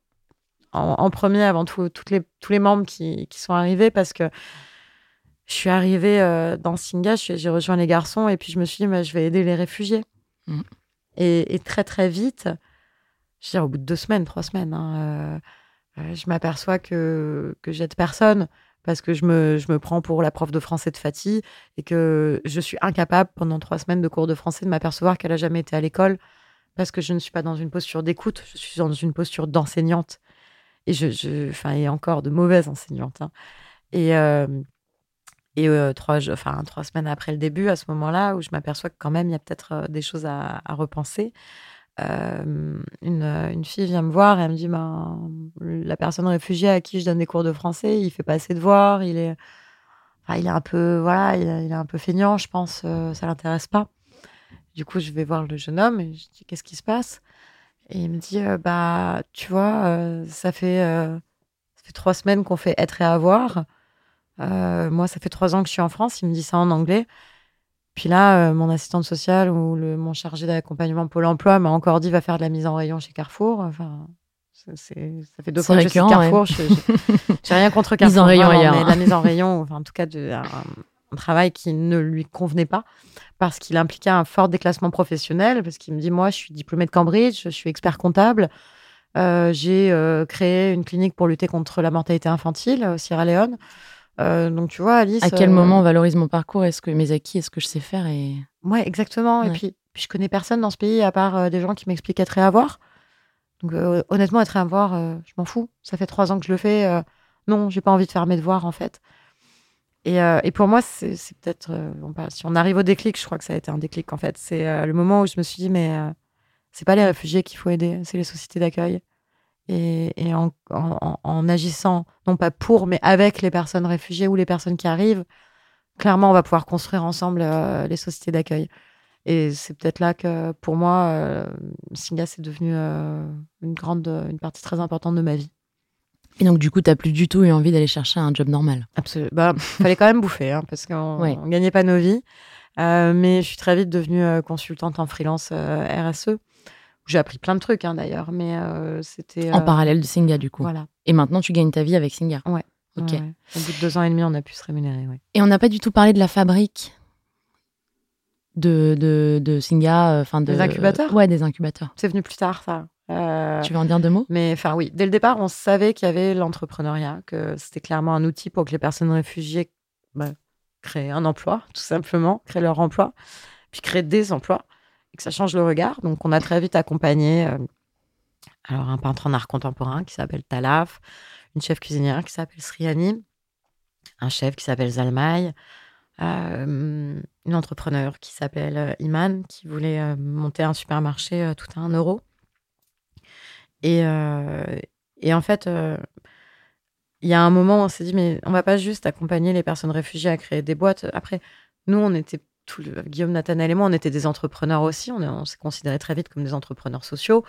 en- en premier avant tout, toutes les, tous les membres qui, qui sont arrivés parce que je suis arrivée euh, dans Singa, j'ai rejoint les garçons et puis je me suis dit, bah, je vais aider les réfugiés. Mm. Et, et très, très vite, je veux dire, au bout de deux semaines, trois semaines, hein, euh, je m'aperçois que, que j'aide personne parce que je me, je me prends pour la prof de français de Fatih et que je suis incapable pendant trois semaines de cours de français de m'apercevoir qu'elle a jamais été à l'école parce que je ne suis pas dans une posture d'écoute, je suis dans une posture d'enseignante et je, je, et encore de mauvaise enseignante. hein. Et, euh, et euh, trois, trois semaines après le début, à ce moment-là, où je m'aperçois que quand même, il y a peut-être euh, des choses à repenser, euh, une, euh, une fille vient me voir et elle me dit ben, la personne réfugiée à qui je donne des cours de français, il fait pas assez de devoirs, il est, il est un peu, voilà, il, est- un peu feignant, je pense, euh, ça l'intéresse pas. Du coup, je vais voir le jeune homme et je dis qu'est-ce qui se passe? Et il me dit bah, tu vois, ça fait ça fait trois semaines qu'on fait être et avoir. Moi, ça fait trois ans que je suis en France. Il me dit ça en anglais. Puis là, euh, mon assistante sociale ou le, mon chargé d'accompagnement Pôle emploi m'a encore dit va faire de la mise en rayon chez Carrefour. Enfin, c'est- ça fait deux fois que je suis Carrefour. Je- je- J'ai rien contre Carrefour. Mise en rayon ailleurs, mais la mise en rayon, enfin, en tout cas, de, un, un travail qui ne lui convenait pas parce qu'il impliquait un fort déclassement professionnel. Parce qu'il me dit moi, je suis diplômée de Cambridge, je suis expert comptable. Euh, j'ai euh, créé une clinique pour lutter contre la mortalité infantile au Sierra Leone. Euh, donc tu vois, Alice. À quel euh, moment on valorise mon parcours? Est-ce que mes acquis Est-ce que je sais faire et... Ouais, exactement. Et puis, puis je connais personne dans ce pays à part euh, des gens qui m'expliquent être et avoir. Donc honnêtement, être et avoir, euh, je m'en fous. Ça fait trois ans que je le fais. non, j'ai pas envie de faire mes devoirs en fait. Et, et pour moi, c'est peut-être. parle- si on arrive au déclic, je crois que ça a été un déclic en fait. C'est le moment où je me suis dit, mais c'est pas les réfugiés qu'il faut aider, c'est les sociétés d'accueil. Et, et en, en- en- en agissant, non pas pour, mais avec les personnes réfugiées ou les personnes qui arrivent, clairement, on va pouvoir construire ensemble euh, les sociétés d'accueil. Et c'est peut-être là que, pour moi, euh, Singa, c'est devenu euh, une grande, une partie très importante de ma vie. Et donc du coup, t'as plus du tout eu envie d'aller chercher un job normal. Absolument. Bah, fallait quand même bouffer, hein, parce qu'on Ouais. gagnait pas nos vies. Euh, mais je suis très vite devenue consultante en freelance RSE. J'ai appris plein de trucs, hein, d'ailleurs, mais euh, c'était. En euh, parallèle de Singa du coup. Voilà. Et maintenant, tu gagnes ta vie avec Singa. Ouais. Ok. Ouais, ouais. Au bout de deux ans et demi, on a pu se rémunérer. Ouais. Et on n'a pas du tout parlé de la fabrique de, de, de Singa. euh, Enfin de... Des incubateurs? Ouais, des incubateurs. C'est venu plus tard, ça. Euh, Tu veux en dire deux mots? Mais enfin, oui, dès le départ, on savait qu'il y avait l'entrepreneuriat, que c'était clairement un outil pour que les personnes réfugiées bah, créent un emploi, tout simplement, créent leur emploi, puis créent des emplois, que ça change le regard. Donc, on a très vite accompagné euh, alors un peintre en art contemporain qui s'appelle Talaf, une chef cuisinière qui s'appelle Sriani, un chef qui s'appelle Zalmay, euh, une entrepreneur qui s'appelle euh, Iman, qui voulait euh, monter un supermarché tout à un euro. Et, et en fait, il y a un moment on s'est dit, mais on va pas juste accompagner les personnes réfugiées à créer des boîtes. Après, nous, on était, Guillaume, Nathanaël et moi, on était des entrepreneurs aussi. On, est- on s'est considérés très vite comme des entrepreneurs sociaux.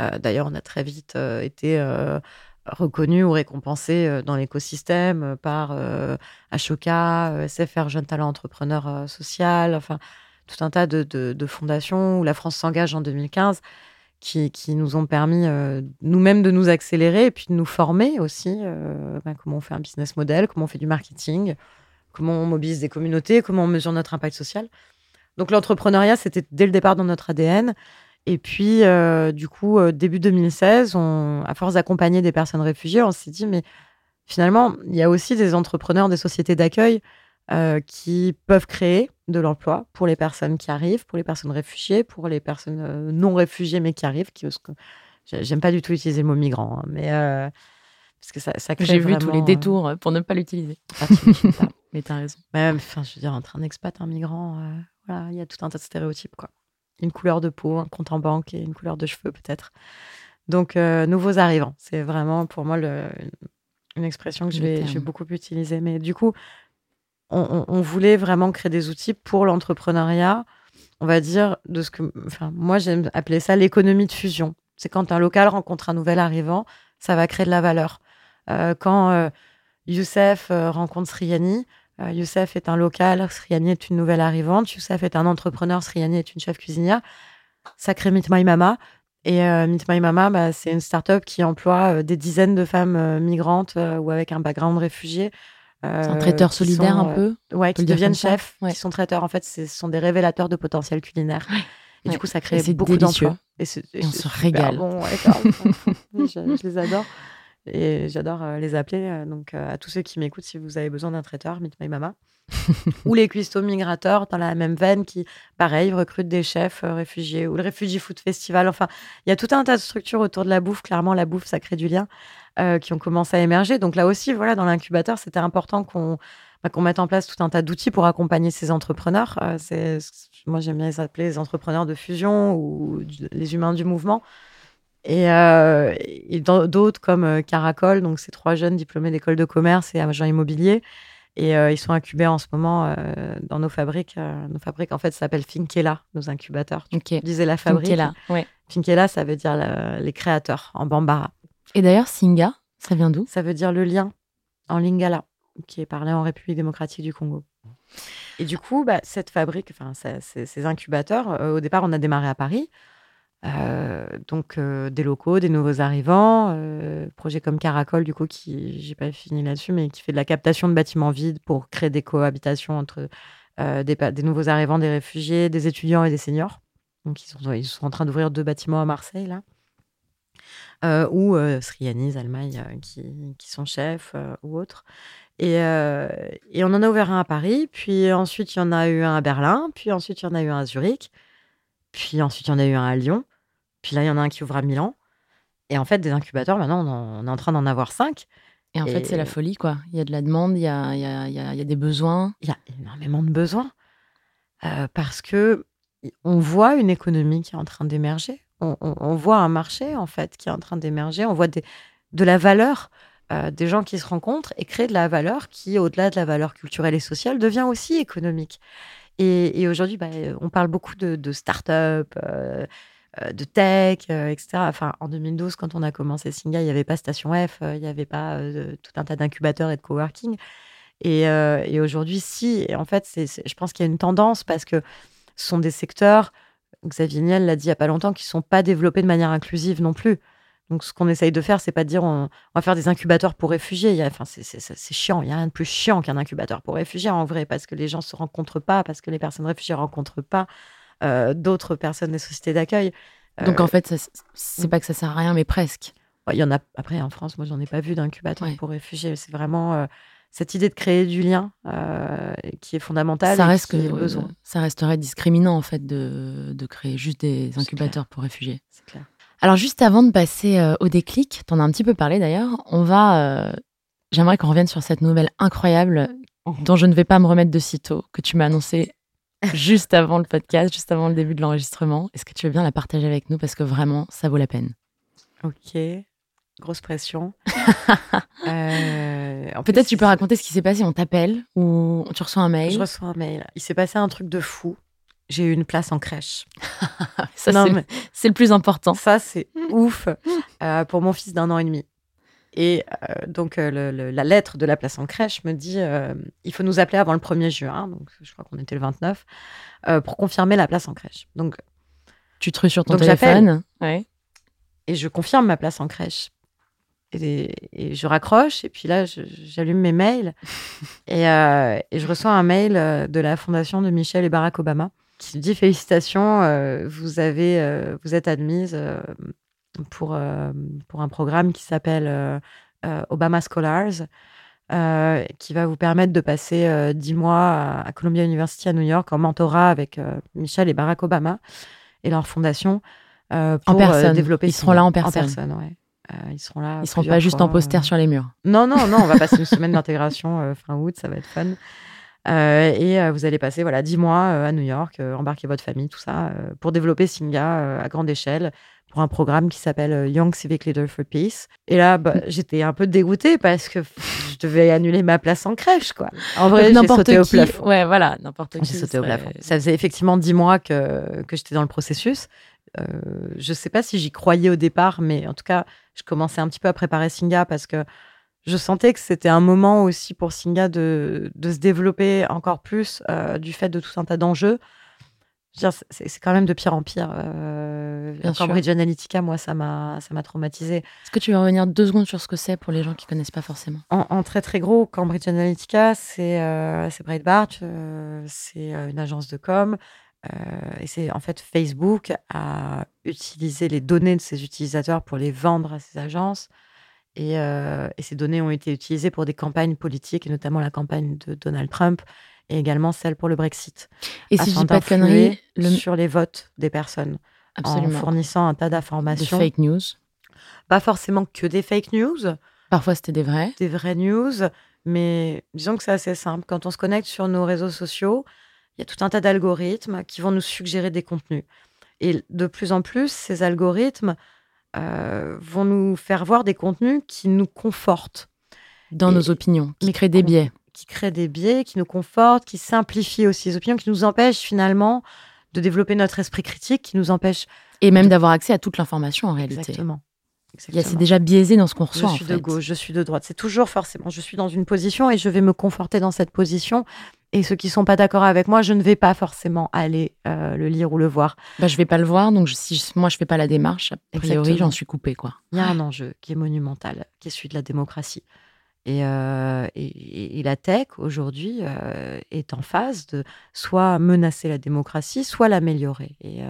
Euh, D'ailleurs, on a très vite euh, été euh, reconnus ou récompensés dans l'écosystème par Ashoka, SFR Jeune Talent Entrepreneur Social, enfin, tout un tas de, fondations où la France s'engage en 2015 qui, nous ont permis nous-mêmes de nous accélérer et puis de nous former aussi. bah, comment on fait un business model, comment on fait du marketing, comment on mobilise des communautés, comment on mesure notre impact social. Donc l'entrepreneuriat, c'était dès le départ dans notre ADN. Et puis, euh, du coup, euh, début 2016, on, à force d'accompagner des personnes réfugiées, on s'est dit, mais finalement, il y a aussi des entrepreneurs, des sociétés d'accueil euh, qui peuvent créer de l'emploi pour les personnes qui arrivent, pour les personnes réfugiées, pour les personnes euh, non réfugiées mais qui arrivent. Qui, j'aime pas du tout utiliser le mot migrant, hein, mais euh, parce que ça, ça crée J'ai vu tous les euh, détours pour ne pas l'utiliser. ah. Mais t'as raison. Même, enfin, je veux dire, entre un expat, un migrant, euh, voilà, il y a tout un tas de stéréotypes, quoi. Une couleur de peau, un compte en banque et une couleur de cheveux, peut-être. Donc, euh, nouveaux arrivants, c'est vraiment pour moi le- une expression que je vais, je vais beaucoup utiliser. Mais du coup, on, on- on voulait vraiment créer des outils pour l'entrepreneuriat, on va dire, de ce que. Enfin, moi, j'aime appeler ça l'économie de fusion. C'est quand un local rencontre un nouvel arrivant, ça va créer de la valeur. Euh, quand Youssef euh, rencontre Sriani, euh, Youssef est un local, Sriani est une nouvelle arrivante, Youssef est un entrepreneur, Sriani est une chef cuisinière. Ça crée Meet My Mama. Et euh, Meet My Mama, bah, c'est une start-up qui emploie euh, des dizaines de femmes migrantes ou avec un background réfugié. C'est un traiteur solidaire sont, un euh, peu. Ouais, qui deviennent chefs, Ouais. qui sont traiteurs. En fait, ce sont des révélateurs de potentiel culinaire. Et Ouais. du coup, ça crée beaucoup d'emplois. Et, on se régale. Bon, je les adore. Et j'adore euh, les appeler. euh, donc, euh, à tous ceux qui m'écoutent, si vous avez besoin d'un traiteur, Meet My Mama. ou les cuistots migrateurs dans la même veine qui, pareil, recrutent des chefs réfugiés. Ou le Refugee Food Festival. Enfin, il y a tout un tas de structures autour de la bouffe. Clairement, la bouffe, ça crée du lien. qui ont commencé à émerger. Donc là aussi, voilà, dans l'incubateur, c'était important qu'on bah, qu'on mette en place tout un tas d'outils pour accompagner ces entrepreneurs. Euh, c'est, moi, j'aime bien les appeler les entrepreneurs de fusion ou du- les humains du mouvement. Et, euh, et d'autres comme euh, Caracol, donc ces trois jeunes diplômés d'école de commerce et agents immobiliers. Et euh, ils sont incubés en ce moment euh, dans nos fabriques. nos fabriques, en fait, s'appellent Finkela, nos incubateurs. Tu Ok. disais la fabrique. là. Ouais. Finkela, ça veut dire la- les créateurs en bambara. Et d'ailleurs, Singa, ça vient d'où? Ça veut dire le lien en lingala, qui est parlé en République démocratique du Congo. Et du coup, bah, cette fabrique, enfin, ces, ces incubateurs, au départ, on a démarré à Paris. Euh, donc, euh, des locaux, des nouveaux arrivants, euh, projet comme Caracol, du coup, qui, j'ai pas fini là-dessus, mais qui fait de la captation de bâtiments vides pour créer des cohabitations entre euh, des, nouveaux arrivants, des réfugiés, des étudiants et des seniors. Donc, ils sont, ils sont en train d'ouvrir deux bâtiments à Marseille, là. Ou Sriani, Zalmaï, qui, qui sont chefs ou autres. Et, et on en a ouvert un à Paris, puis ensuite il y en a eu un à Berlin, puis ensuite il y en a eu un à Zurich, puis ensuite il y en a eu un à Lyon, puis là il y en a un qui ouvre à Milan. Et en fait, des incubateurs, maintenant on, en- on est en train d'en avoir cinq. Et en Et- fait, c'est la folie, quoi. Il y a de la demande, il y a, il y a- il y a- il y a des besoins. Il y a énormément de besoins euh, parce que on voit une économie qui est en train d'émerger. On, on- on voit un marché en fait qui est en train d'émerger. On voit des- de la valeur, euh, des gens qui se rencontrent et créent de la valeur qui, au-delà de la valeur culturelle et sociale, devient aussi économique. Et, et aujourd'hui, bah, on parle beaucoup de, de start-up, euh, euh, de tech, euh, etc. Enfin, en 2012, quand on a commencé Singa, il n'y avait pas Station F, euh, il n'y avait pas euh, tout un tas d'incubateurs et de coworking. Et, euh, aujourd'hui, si. Et en fait, je pense qu'il y a une tendance parce que ce sont des secteurs, Xavier Niel l'a dit il n'y a pas longtemps, qui ne sont pas développés de manière inclusive non plus. Donc, ce qu'on essaye de faire, c'est pas de dire on, va faire des incubateurs pour réfugiés. Enfin, c'est, chiant. Il n'y a rien de plus chiant qu'un incubateur pour réfugiés, en vrai, parce que les gens se rencontrent pas, parce que les personnes réfugiées rencontrent pas euh, d'autres personnes des sociétés d'accueil. Donc Euh, en fait, ça- c'est pas que ça sert à rien, mais presque. Il y en a après en France, moi j'en ai pas vu d'incubateur Ouais. pour réfugiés. C'est vraiment euh, cette idée de créer du lien euh, qui est fondamentale. Ça, reste que, ça resterait discriminant, en fait, de, de créer juste des incubateurs pour réfugiés. C'est clair. Alors, juste avant de passer euh, au déclic, t'en as un petit peu parlé d'ailleurs, on va. euh, J'aimerais qu'on revienne sur cette nouvelle incroyable dont je ne vais pas me remettre de sitôt, que tu m'as annoncé juste avant le podcast, juste avant le début de l'enregistrement. Est-ce que tu veux bien la partager avec nous Parce que vraiment, ça vaut la peine? Ok, grosse pression. Euh, Peut-être plus, tu peux raconter ce qui s'est passé. On t'appelle ou tu reçois un mail? Je reçois un mail. Il s'est passé un truc de fou. J'ai eu une place en crèche. Ça, Non, c'est mais- c'est le plus important. Ça, c'est ouf euh, pour mon fils d'un an et demi. Et euh, donc, euh, le- le- la lettre de la place en crèche me dit euh, il faut nous appeler avant le 1er juin, donc je crois qu'on était le 29, euh, pour confirmer la place en crèche. Donc, Tu te rues sur ton Donc, téléphone. Ouais. et je confirme ma place en crèche. Et, et je raccroche, et puis là, j'allume mes mails, et, euh, et je reçois un mail de la fondation de Michelle et Barack Obama qui dit Félicitations, euh, vous, avez, euh, vous êtes admise euh, pour, euh, pour un programme qui s'appelle euh, euh, Obama Scholars, euh, qui va vous permettre de passer euh, 10 mois à, à Columbia University à New York en mentorat avec euh, Michelle et Barack Obama et leur fondation En pour euh, personne. développer Ils seront là en personne. ouais. Ils seront là. Ils seront pas juste fois, en poster sur les murs. Non, non, non, on va passer une semaine d'intégration fin août, ça va être fun. Euh, et euh, vous allez passer voilà 10 mois euh, à New York, euh, embarquer votre famille, tout ça, euh, pour développer Singa euh, à grande échelle pour un programme qui s'appelle Young Civic Leader for Peace. Et là, bah, j'étais un peu dégoûtée parce que je devais annuler ma place en crèche, quoi. En vrai, j'ai n'importe sauté au qui. plafond. Ouais, voilà, n'importe qui. J'ai sauté au plafond. Ça faisait effectivement dix mois que, que j'étais dans le processus. Euh, je sais pas si j'y croyais au départ, mais en tout cas, je commençais un petit peu à préparer Singa parce que je sentais que c'était un moment aussi pour Singa de, de se développer encore plus euh, du fait de tout un tas d'enjeux. C'est quand même de pire en pire. Euh. Cambridge Analytica, moi, ça m'a traumatisé. Est-ce que tu veux revenir deux secondes sur ce que c'est pour les gens qui connaissent pas forcément? En, en très très gros, Cambridge Analytica, c'est euh, Breitbart, euh, c'est euh, une agence de com. et c'est en fait Facebook a utilisé les données de ses utilisateurs pour les vendre à ses agences. Et, euh, et ces données ont été utilisées pour des campagnes politiques, et notamment la campagne de Donald Trump, et également celle pour le Brexit. Et si je dis pas de conneries, le... sur les votes des personnes, en absolument. fournissant un tas Des d'informations. fake news. Pas forcément que des fake news, Parfois c'était des vrais. des vraies news, mais disons que c'est assez simple. Quand on se connecte sur nos réseaux sociaux, il y a tout un tas d'algorithmes qui vont nous suggérer des contenus. Et de plus en plus, ces algorithmes euh, vont nous faire voir des contenus qui nous confortent, Dans Et- nos opinions, qui créent des biais. qui créent des biais, qui nous confortent, qui simplifient aussi les opinions, qui nous empêchent finalement de développer notre esprit critique, qui nous empêchent Et même d'avoir accès à toute l'information en réalité. exactement. C'est déjà biaisé dans ce qu'on Je reçoit. en suis de gauche, je suis de droite. C'est toujours forcément, je suis dans une position et je vais me conforter dans cette position. Et ceux qui sont pas d'accord avec moi, je ne vais pas forcément aller euh, le lire ou le voir. Bah, je vais pas le voir, donc je- si je- moi je fais pas la démarche, a priori j'en suis coupée quoi. Il y a un enjeu qui est monumental, qui est celui de la démocratie. Et, euh, et- et la tech, aujourd'hui, euh, est en phase de soit menacer la démocratie, soit l'améliorer. Et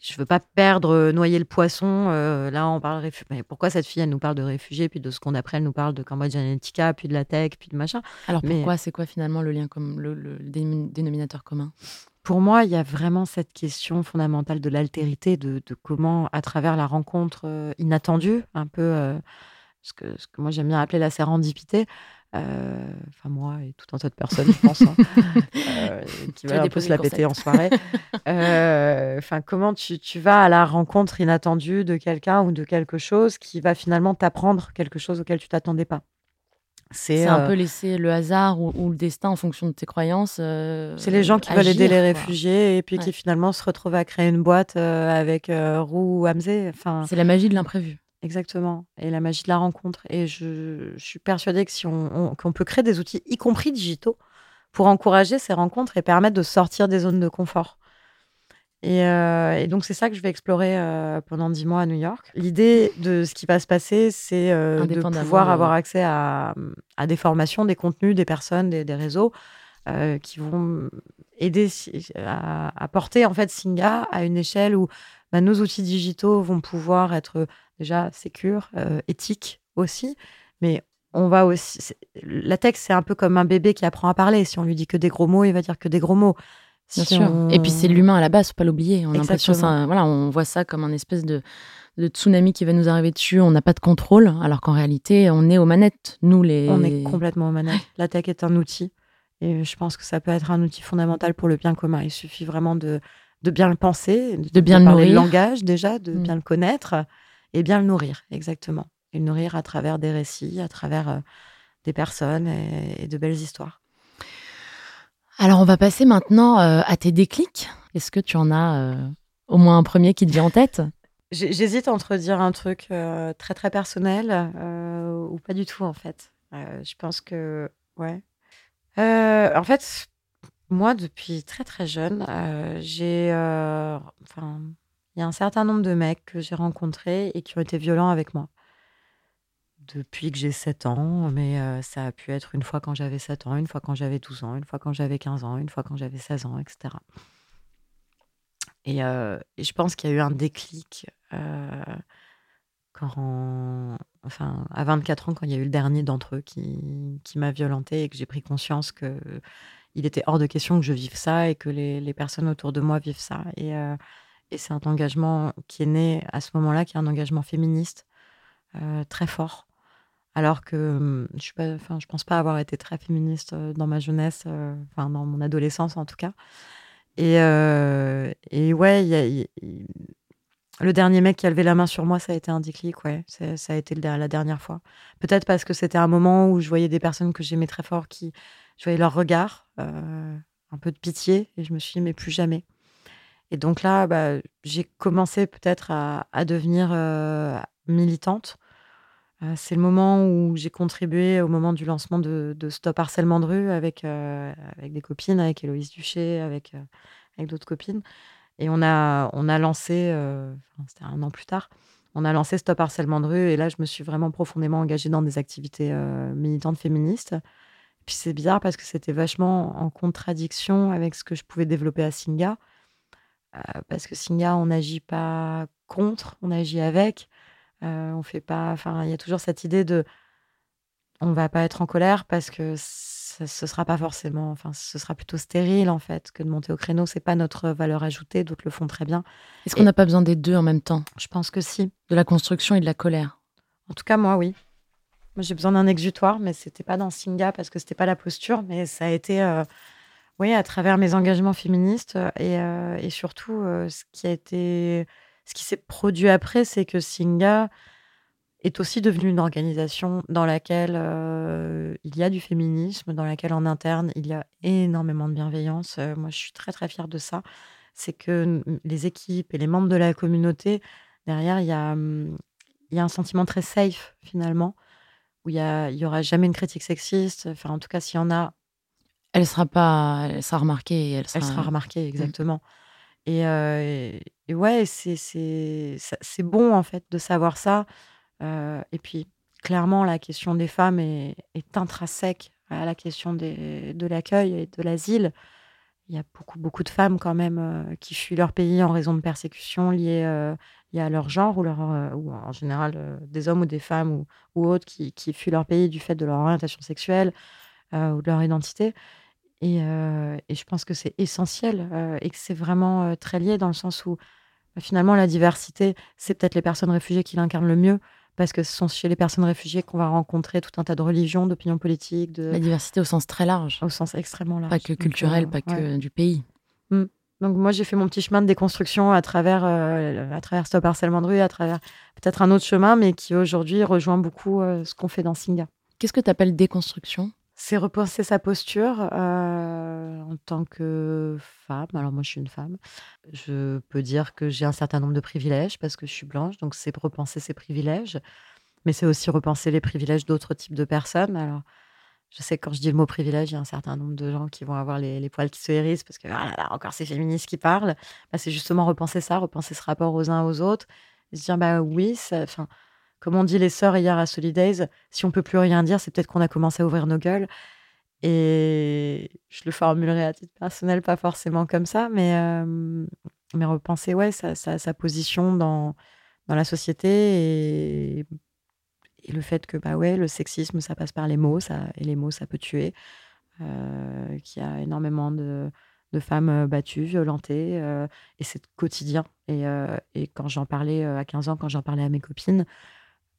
je veux pas perdre, euh, noyer le poisson. euh, là, on parle mais pourquoi cette fille, elle nous parle de réfugiés, puis de ce qu'on après, elle nous parle de Cambridge Analytica, puis de la tech, puis de machin? Alors Mais- pourquoi? C'est quoi finalement le lien comme le, le dé- dénominateur commun? Pour moi, il y a vraiment cette question fondamentale de l'altérité, de, de comment, à travers la rencontre euh, inattendue, un peu ce, que, ce que moi j'aime bien appeler la sérendipité, enfin moi et tout un tas de personnes, je pense, hein, euh, qui veulent un peu se la péter en soirée. Euh, Enfin, comment tu, tu vas à la rencontre inattendue de quelqu'un ou de quelque chose qui va finalement t'apprendre quelque chose auquel tu t'attendais pas? C'est euh, un peu laisser le hasard ou, ou le destin en fonction de tes croyances. euh, C'est les gens qui veulent aider les quoi. réfugiés et puis Ouais. qui finalement se retrouvent à créer une boîte euh, avec euh, Roux ou Hamzé. Enfin, C'est la magie de l'imprévu. Exactement. Et la magie de la rencontre. Et je, je suis persuadée que si on, on- qu'on peut créer des outils, y compris digitaux, pour encourager ces rencontres et permettre de sortir des zones de confort. Et, euh, et donc, c'est ça que je vais explorer euh, pendant dix mois à New York. L'idée de ce qui va se passer, c'est euh, de pouvoir avoir accès à, à des formations, des contenus, des personnes, des, des réseaux qui vont aider à porter en fait Singa à une échelle où bah, nos outils digitaux vont pouvoir être déjà sécures, euh, éthiques aussi, mais on va aussi. La tech, c'est un peu comme un bébé qui apprend à parler. Si on lui dit que des gros mots, il va dire que des gros mots. Bien Si sûr. on- Et puis c'est l'humain à la base, faut pas l'oublier. On a l'impression, voilà, on voit ça comme un espèce de, de tsunami qui va nous arriver dessus. On n'a pas de contrôle, alors qu'en réalité, on est aux manettes. Nous les. On est complètement aux manettes. La tech est un outil. Et je pense que ça peut être un outil fondamental pour le bien commun. Il suffit vraiment de, de bien le penser, de, bien le parler le nourrir. langage déjà, de Mm. bien le connaître et bien le nourrir, exactement. Et le nourrir à travers des récits, à travers euh, des personnes et, et de belles histoires. Alors on va passer maintenant euh, à tes déclics. Est-ce que tu en as euh, au moins un premier qui te vient en tête? J'hésite entre dire un truc très très personnel ou pas du tout en fait. Je pense que ouais. En fait, moi depuis très très jeune, j'ai enfin Il y a un certain nombre de mecs que j'ai rencontrés et qui ont été violents avec moi. Depuis que j'ai 7 ans, mais euh, ça a pu être une fois quand j'avais 7 ans, une fois quand j'avais 12 ans, une fois quand j'avais 15 ans, une fois quand j'avais 16 ans, etc. Et, euh, et je pense qu'il y a eu un déclic euh, quand, enfin, à 24 ans, quand il y a eu le dernier d'entre eux qui, m'a violenté et que j'ai pris conscience que il était hors de question que je vive ça et que les, personnes autour de moi vivent ça. C'est un engagement qui est né à ce moment-là, qui est un engagement féministe euh, très fort. Alors que hum, je suis pense pas avoir été très féministe euh, dans ma jeunesse, euh, dans mon adolescence en tout cas. Et, euh, et ouais, le dernier mec qui a levé la main sur moi, ça a été un déclic, ouais. Ça a été la dernière fois. Peut-être parce que c'était un moment où je voyais des personnes que j'aimais très fort, qui, je voyais leur regard, un peu de pitié, et je me suis dit, mais plus jamais. Et donc là, bah, j'ai commencé peut-être à, devenir euh, militante. Euh, c'est le moment où j'ai contribué au moment du lancement de, Stop Harcèlement de rue avec, euh, avec des copines, avec Héloïse Duché, avec, avec d'autres copines. Et on a, on a lancé, c'était un an plus tard, on a lancé Stop Harcèlement de rue. Et là, je me suis vraiment profondément engagée dans des activités militantes féministes. Puis c'est bizarre parce que c'était vachement en contradiction avec ce que je pouvais développer à Singa. Euh, parce que Singa, on n'agit pas contre, on agit avec. Euh, on fait pas. Enfin, il y a toujours cette idée de. On va pas être en colère parce que ce sera pas forcément. Enfin, ce sera plutôt stérile en fait que de monter au créneau. C'est pas notre valeur ajoutée. D'autres le font très bien. Est-ce qu'on n'a pas besoin des deux en même temps? Je pense que si. De la construction et de la colère En tout cas, moi, oui. Moi, j'ai besoin d'un exutoire, mais c'était pas dans Singa parce que c'était pas la posture, mais ça a été, euh, oui, à travers mes engagements féministes euh, et, euh, et surtout euh, ce qui a été, ce qui s'est produit après, c'est que Singa est aussi devenue une organisation dans laquelle il y a du féminisme, dans laquelle en interne il y a énormément de bienveillance. Moi, je suis très très fière de ça. C'est que les équipes et les membres de la communauté derrière, il y a un sentiment très safe finalement, où il y aura jamais une critique sexiste. Enfin, en tout cas, s'il y en a, Elle sera pas, elle sera remarquée elle sera. elle sera remarquée exactement. Et, euh, et- ouais, c'est bon en fait de savoir ça. Euh, et puis clairement, la question des femmes est, est intrinsèque à la question des, de l'accueil et de l'asile. Il y a beaucoup, beaucoup de femmes quand même euh, qui fuient leur pays en raison de persécutions liées, euh, liées à leur genre ou, leur, ou en général des hommes ou des femmes ou, ou autres qui, qui fuient leur pays du fait de leur orientation sexuelle ou de leur identité. Et, euh, et je pense que c'est essentiel euh, et que c'est vraiment euh, très lié dans le sens où bah, finalement la diversité, c'est peut-être les personnes réfugiées qui l'incarnent le mieux parce que ce sont chez les personnes réfugiées qu'on va rencontrer tout un tas de religions, d'opinions politiques, de, La diversité au sens très large. au sens extrêmement large. Pas que culturel, euh, pas ouais. que du pays. Donc moi j'ai fait mon petit chemin de déconstruction à travers à travers Stop Harcèlement de rue, à travers peut-être un autre chemin, mais qui aujourd'hui rejoint beaucoup ce qu'on fait dans Singa. Qu'est-ce que tu appelles déconstruction? C'est repenser sa posture euh, en tant que femme. Alors moi je suis une femme. Je peux dire que j'ai un certain nombre de privilèges parce que je suis blanche, donc c'est repenser ses privilèges, mais c'est aussi repenser les privilèges d'autres types de personnes. Alors je sais que quand je dis le mot privilège, il y a un certain nombre de gens qui vont avoir les, poils qui se hérissent parce que ah là là, encore ces féministes qui parlent. Bah, c'est justement repenser ça, repenser ce rapport aux uns aux autres, se dire bah oui, ça, comme on dit les sœurs hier à Solidays, si on peut plus rien dire, c'est peut-être qu'on a commencé à ouvrir nos gueules. Et je le formulerai à titre personnel, pas forcément comme ça, mais, euh, mais repenser ouais, sa, sa, position dans, dans la société et, le fait que bah ouais, le sexisme, ça passe par les mots, ça, et les mots, ça peut tuer. Euh, qu'il y a énormément de, de femmes euh, battues, violentées, euh, et c'est quotidien. Et, et quand j'en parlais à 15 ans, quand j'en parlais à mes copines,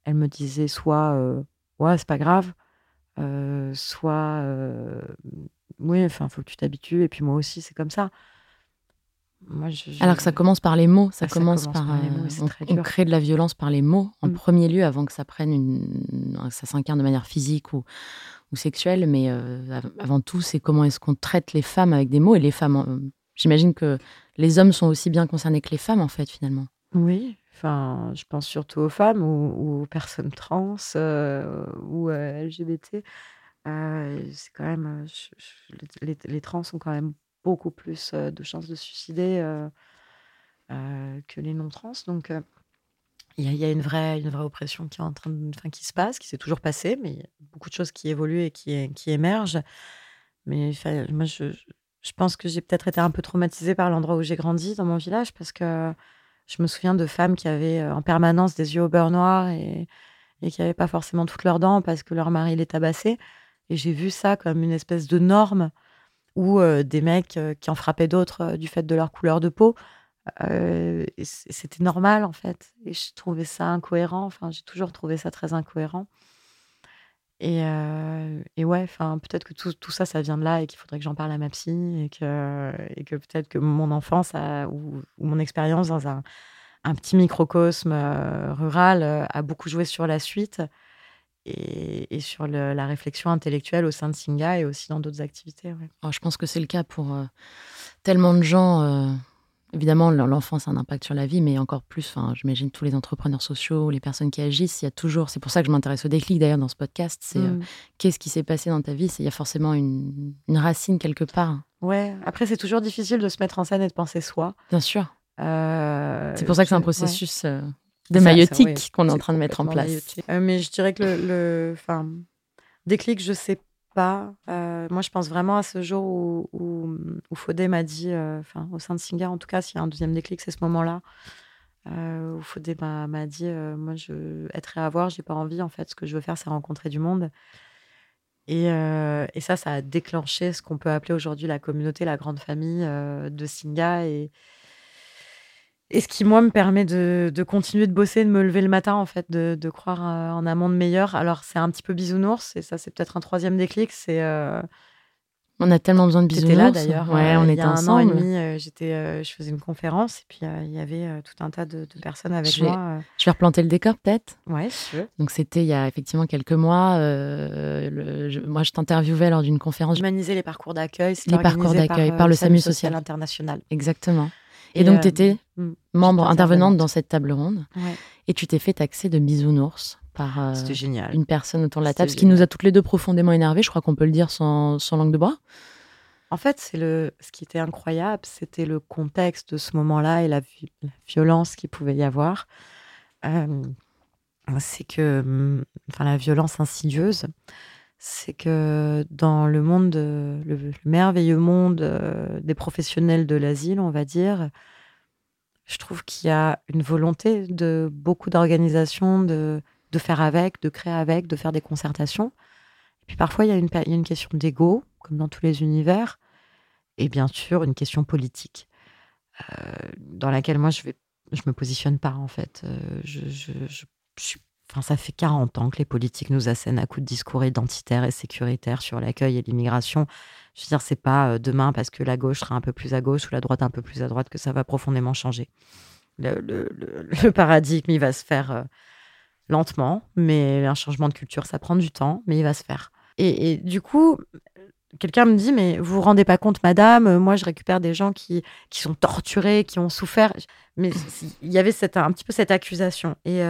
elles me disaient soit euh, ouais, c'est pas grave, euh, soit oui, enfin, faut que tu t'habitues, et puis moi aussi, c'est comme ça. Moi, je- je- Alors que ça commence par les mots, ça, Ah, ça commence, par. par les euh, mots on, très on crée de la violence par les mots en Mm. premier lieu avant que ça prenne une. ça s'incarne de manière physique ou, ou sexuelle, mais av- avant tout, c'est comment est-ce qu'on traite les femmes avec des mots et les femmes. J'imagine que les hommes sont aussi bien concernés que les femmes, en fait, finalement. Oui, enfin, je pense surtout aux femmes ou, aux personnes trans euh, ou euh, LGBT. Euh, c'est quand même, les, trans ont quand même beaucoup plus de chances de suicider. que les non-trans. Donc, il y, a- une vraie, une vraie oppression qui est en train qui se passe, qui s'est toujours passée, mais il y a beaucoup de choses qui évoluent et qui, émergent. Mais moi, je- je pense que j'ai peut-être été un peu traumatisée par l'endroit où j'ai grandi, dans mon village, parce que je me souviens de femmes qui avaient euh, en permanence des yeux au beurre noir et, qui n'avaient pas forcément toutes leurs dents parce que leur mari les tabassait. Et j'ai vu ça comme une espèce de norme où euh, des mecs euh, qui en frappaient d'autres euh, du fait de leur couleur de peau, c'était normal en fait. Et je trouvais ça incohérent. Enfin, j'ai toujours trouvé ça très incohérent. Et, euh, et ouais, peut-être que tout, tout ça, ça vient de là et qu'il faudrait que j'en parle à ma psy et que, et que peut-être que mon enfance a- ou, mon expérience dans un, un petit microcosme euh, rural euh, a beaucoup joué sur la suite et, et sur la réflexion intellectuelle au sein de Singa et aussi dans d'autres activités. Alors, je pense que c'est le cas pour tellement de gens. Évidemment, l'enfance a un impact sur la vie, mais encore plus, enfin, j'imagine tous les entrepreneurs sociaux, les personnes qui agissent, il y a toujours. C'est pour ça que je m'intéresse au déclic d'ailleurs dans ce podcast. C'est euh, Mm. qu'est-ce qui s'est passé dans ta vie? Il y a forcément une, une racine quelque part, Ouais, après, c'est toujours difficile de se mettre en scène et de penser soi. bien sûr. Euh, C'est pour ça que c'est un ouais. processus euh, Ça, de maïotique ouais, qu'on est en train de mettre en place. mais je dirais que le, le déclic, je sais Euh, moi, je pense vraiment à ce jour où, où, Fodé m'a dit, euh, enfin, au sein de Singer, en tout cas, s'il y a un deuxième déclic, c'est ce moment-là. Euh, où Fodé m'a dit, moi, je être et avoir, j'ai pas envie. En fait, ce que je veux faire, c'est rencontrer du monde. Et, et ça, ça a déclenché ce qu'on peut appeler aujourd'hui la communauté, la grande famille de Singa. Et ce qui, moi, me permet de, de continuer de bosser, de me lever le matin, en fait, de, de croire euh, en un monde meilleur. Alors, c'est un petit peu bisounours, et ça, c'est peut-être un troisième déclic. C'est. euh, On a tellement besoin de bisounours. Là d'ailleurs. Ouais, euh, on il y était a ensemble. un an et demi, j'étais, je faisais une conférence, et puis il y avait tout un tas de, de personnes avec Je vais- moi. Je vais replanter le décor peut-être. Ouais, si tu veux. Donc c'était il y a effectivement quelques mois. euh, le- je- moi, je t'interviewais lors d'une conférence. Humaniser les parcours d'accueil. Les parcours d'accueil, par le SAMU SAMU social. international. Exactement. Et, donc, euh, tu étais hmm, membre intervenante dans cette table ronde. Ouais, Et tu t'es fait taxer de bisounours par euh, génial. une personne autour de la table, ce qui nous a toutes les deux profondément énervés. Je crois qu'on peut le dire sans, sans langue de bois. En fait, c'est le, ce qui était incroyable, c'était le contexte de ce moment-là et la, vi- la violence qu'il pouvait y avoir. Euh, c'est que, hum, enfin, la violence insidieuse, c'est que dans le monde, de- le, le merveilleux monde euh, des professionnels de l'asile, on va dire, je trouve qu'il y a une volonté de beaucoup d'organisations de, de faire avec, de créer avec, de faire des concertations. Et puis parfois, il y a une, il y a une question d'ego, comme dans tous les univers, et bien sûr une question politique, euh, dans laquelle moi, je vais, je me positionne pas, en fait. Euh, je, je suis- enfin, ça fait 40 ans que les politiques nous assènent à coups de discours identitaires et sécuritaires sur l'accueil et l'immigration. Je veux dire, c'est pas euh, demain parce que la gauche sera un peu plus à gauche ou la droite un peu plus à droite que ça va profondément changer. Le, paradigme, il va se faire euh, lentement, mais un changement de culture, ça prend du temps, mais il va se faire. Et, du coup, quelqu'un me dit, mais vous vous rendez pas compte, madame, euh, moi je récupère des gens qui, qui sont torturés, qui ont souffert. Mais il y avait un petit peu cette accusation. Et,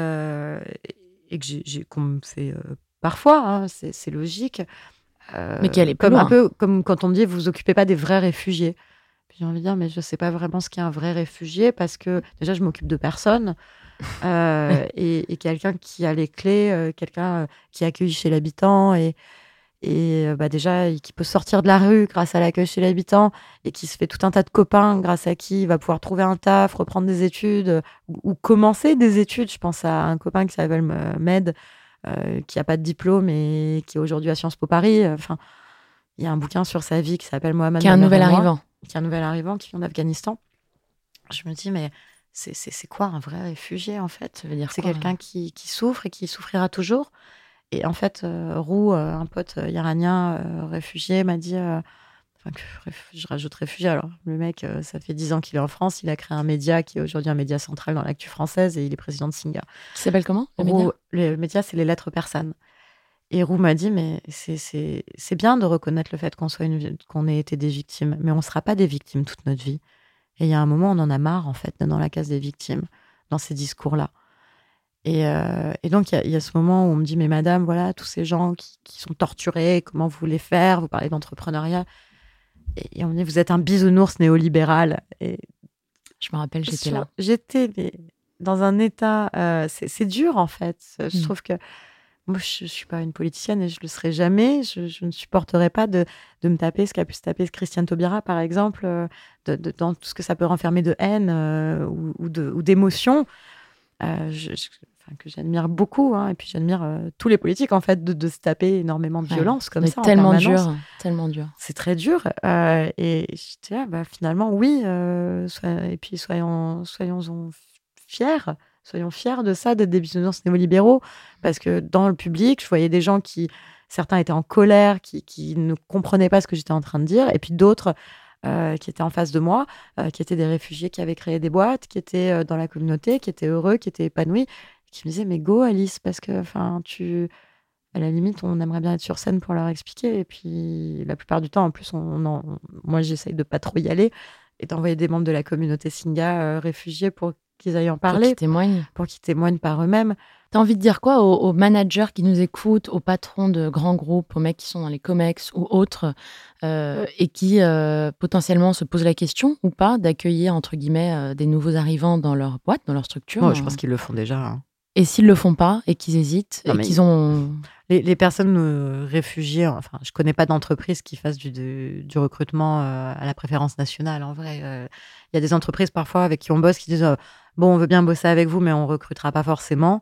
et que j'ai- qu'on me fait euh, parfois, hein, c'est, logique. Euh, Mais qui allait comme un peu comme quand on me dit, vous vous occupez pas des vrais réfugiés. Puis j'ai envie de dire, mais je sais pas vraiment ce qu'est un vrai réfugié parce que déjà, je m'occupe de personne. Euh, et, et quelqu'un qui a les clés, quelqu'un qui accueille chez l'habitant et, et euh, bah déjà qui peut sortir de la rue grâce à l'accueil chez l'habitant et qui se fait tout un tas de copains grâce à qui il va pouvoir trouver un taf, reprendre des études ou, ou commencer des études. Je pense à un copain qui s'appelle euh, Med, euh, qui a pas de diplôme et qui est aujourd'hui à Sciences Po Paris. Enfin, il y a un bouquin sur sa vie qui s'appelle Mohamed. Qui est un nouvel moi arrivant. qui est un nouvel arrivant qui vient d'Afghanistan. Je me dis, mais c'est- quoi un vrai réfugié en fait? C'est quelqu'un qui, qui souffre et qui souffrira toujours. Et en fait, euh, Roux, euh, un pote euh, iranien euh, réfugié, m'a dit, enfin, que je rajoute réfugié, alors le mec, ça fait 10 ans qu'il est en France, il a créé un média qui est aujourd'hui un média central dans l'actu française et il est président de Singa. Qui s'appelle comment le Roux- média? le média, c'est les lettres persanes. Et Roux m'a dit, mais c'est- bien de reconnaître le fait qu'on soit qu'on ait été des victimes, mais on ne sera pas des victimes toute notre vie. Et il y a un moment, on en a marre, en fait, d'être dans la case des victimes, dans ces discours-là. Et, euh, et donc, il y a- il y, a ce moment où on me dit, mais madame, voilà, tous ces gens qui, qui sont torturés, comment vous voulez faire? Vous parlez d'entrepreneuriat. Et, et on me dit, vous êtes un bisounours néolibéral. Et Je me rappelle, j'étais là. J'étais dans un état. euh, c'est dur, en fait. Je Mm. trouve que. Moi, je ne suis pas une politicienne et je le serai jamais. Je, je ne supporterai pas de, de me taper ce qu'a pu se taper Christiane Taubira, par exemple, euh, de, de- dans tout ce que ça peut renfermer de haine euh, ou, ou d'émotion. Euh, je- je- enfin, que j'admire beaucoup. hein. et puis, j'admire euh, tous les politiques, en fait, de, de se taper énormément de Ouais. violence comme Mais ça. en tellement dur, tellement dur. c'est très dur. euh, et j'étais là, bah, finalement, oui. euh, sois- et puis, soyons, soyons fiers. Soyons fiers de ça, d'être des bisounours néolibéraux. Parce que dans le public, je voyais des gens qui, certains étaient en colère, qui, qui ne comprenaient pas ce que j'étais en train de dire. Et puis d'autres euh, qui étaient en face de moi, euh, qui étaient des réfugiés qui avaient créé des boîtes, qui étaient euh, dans la communauté, qui étaient heureux, qui étaient épanouis. Qui me disaient, mais go, Alice, parce que, enfin, tu à la limite, on aimerait bien être sur scène pour leur expliquer. Et puis, la plupart du temps, en plus, on, en- moi, j'essaye de pas trop y aller et d'envoyer des membres de la communauté Singa euh, réfugiés pour qu'ils aillent en Pour parler, qu'ils témoignent. pour qu'ils témoignent par eux-mêmes. T'as envie de dire quoi aux, aux managers qui nous écoutent, aux patrons de grands groupes, aux mecs qui sont dans les comex ou autres, euh, et qui euh, potentiellement se posent la question ou pas d'accueillir entre guillemets euh, des nouveaux arrivants dans leur boîte, dans leur structure. Moi, je pense qu'ils le font déjà. hein. Et s'ils le font pas et qu'ils hésitent Non, et qu'ils ont Les, les personnes euh, réfugiées, enfin, je connais pas d'entreprise qui fasse du, du, du recrutement euh, à la préférence nationale. En vrai, Euh, il y a des entreprises parfois avec qui on bosse qui disent euh, bon, on veut bien bosser avec vous, mais on recrutera pas forcément.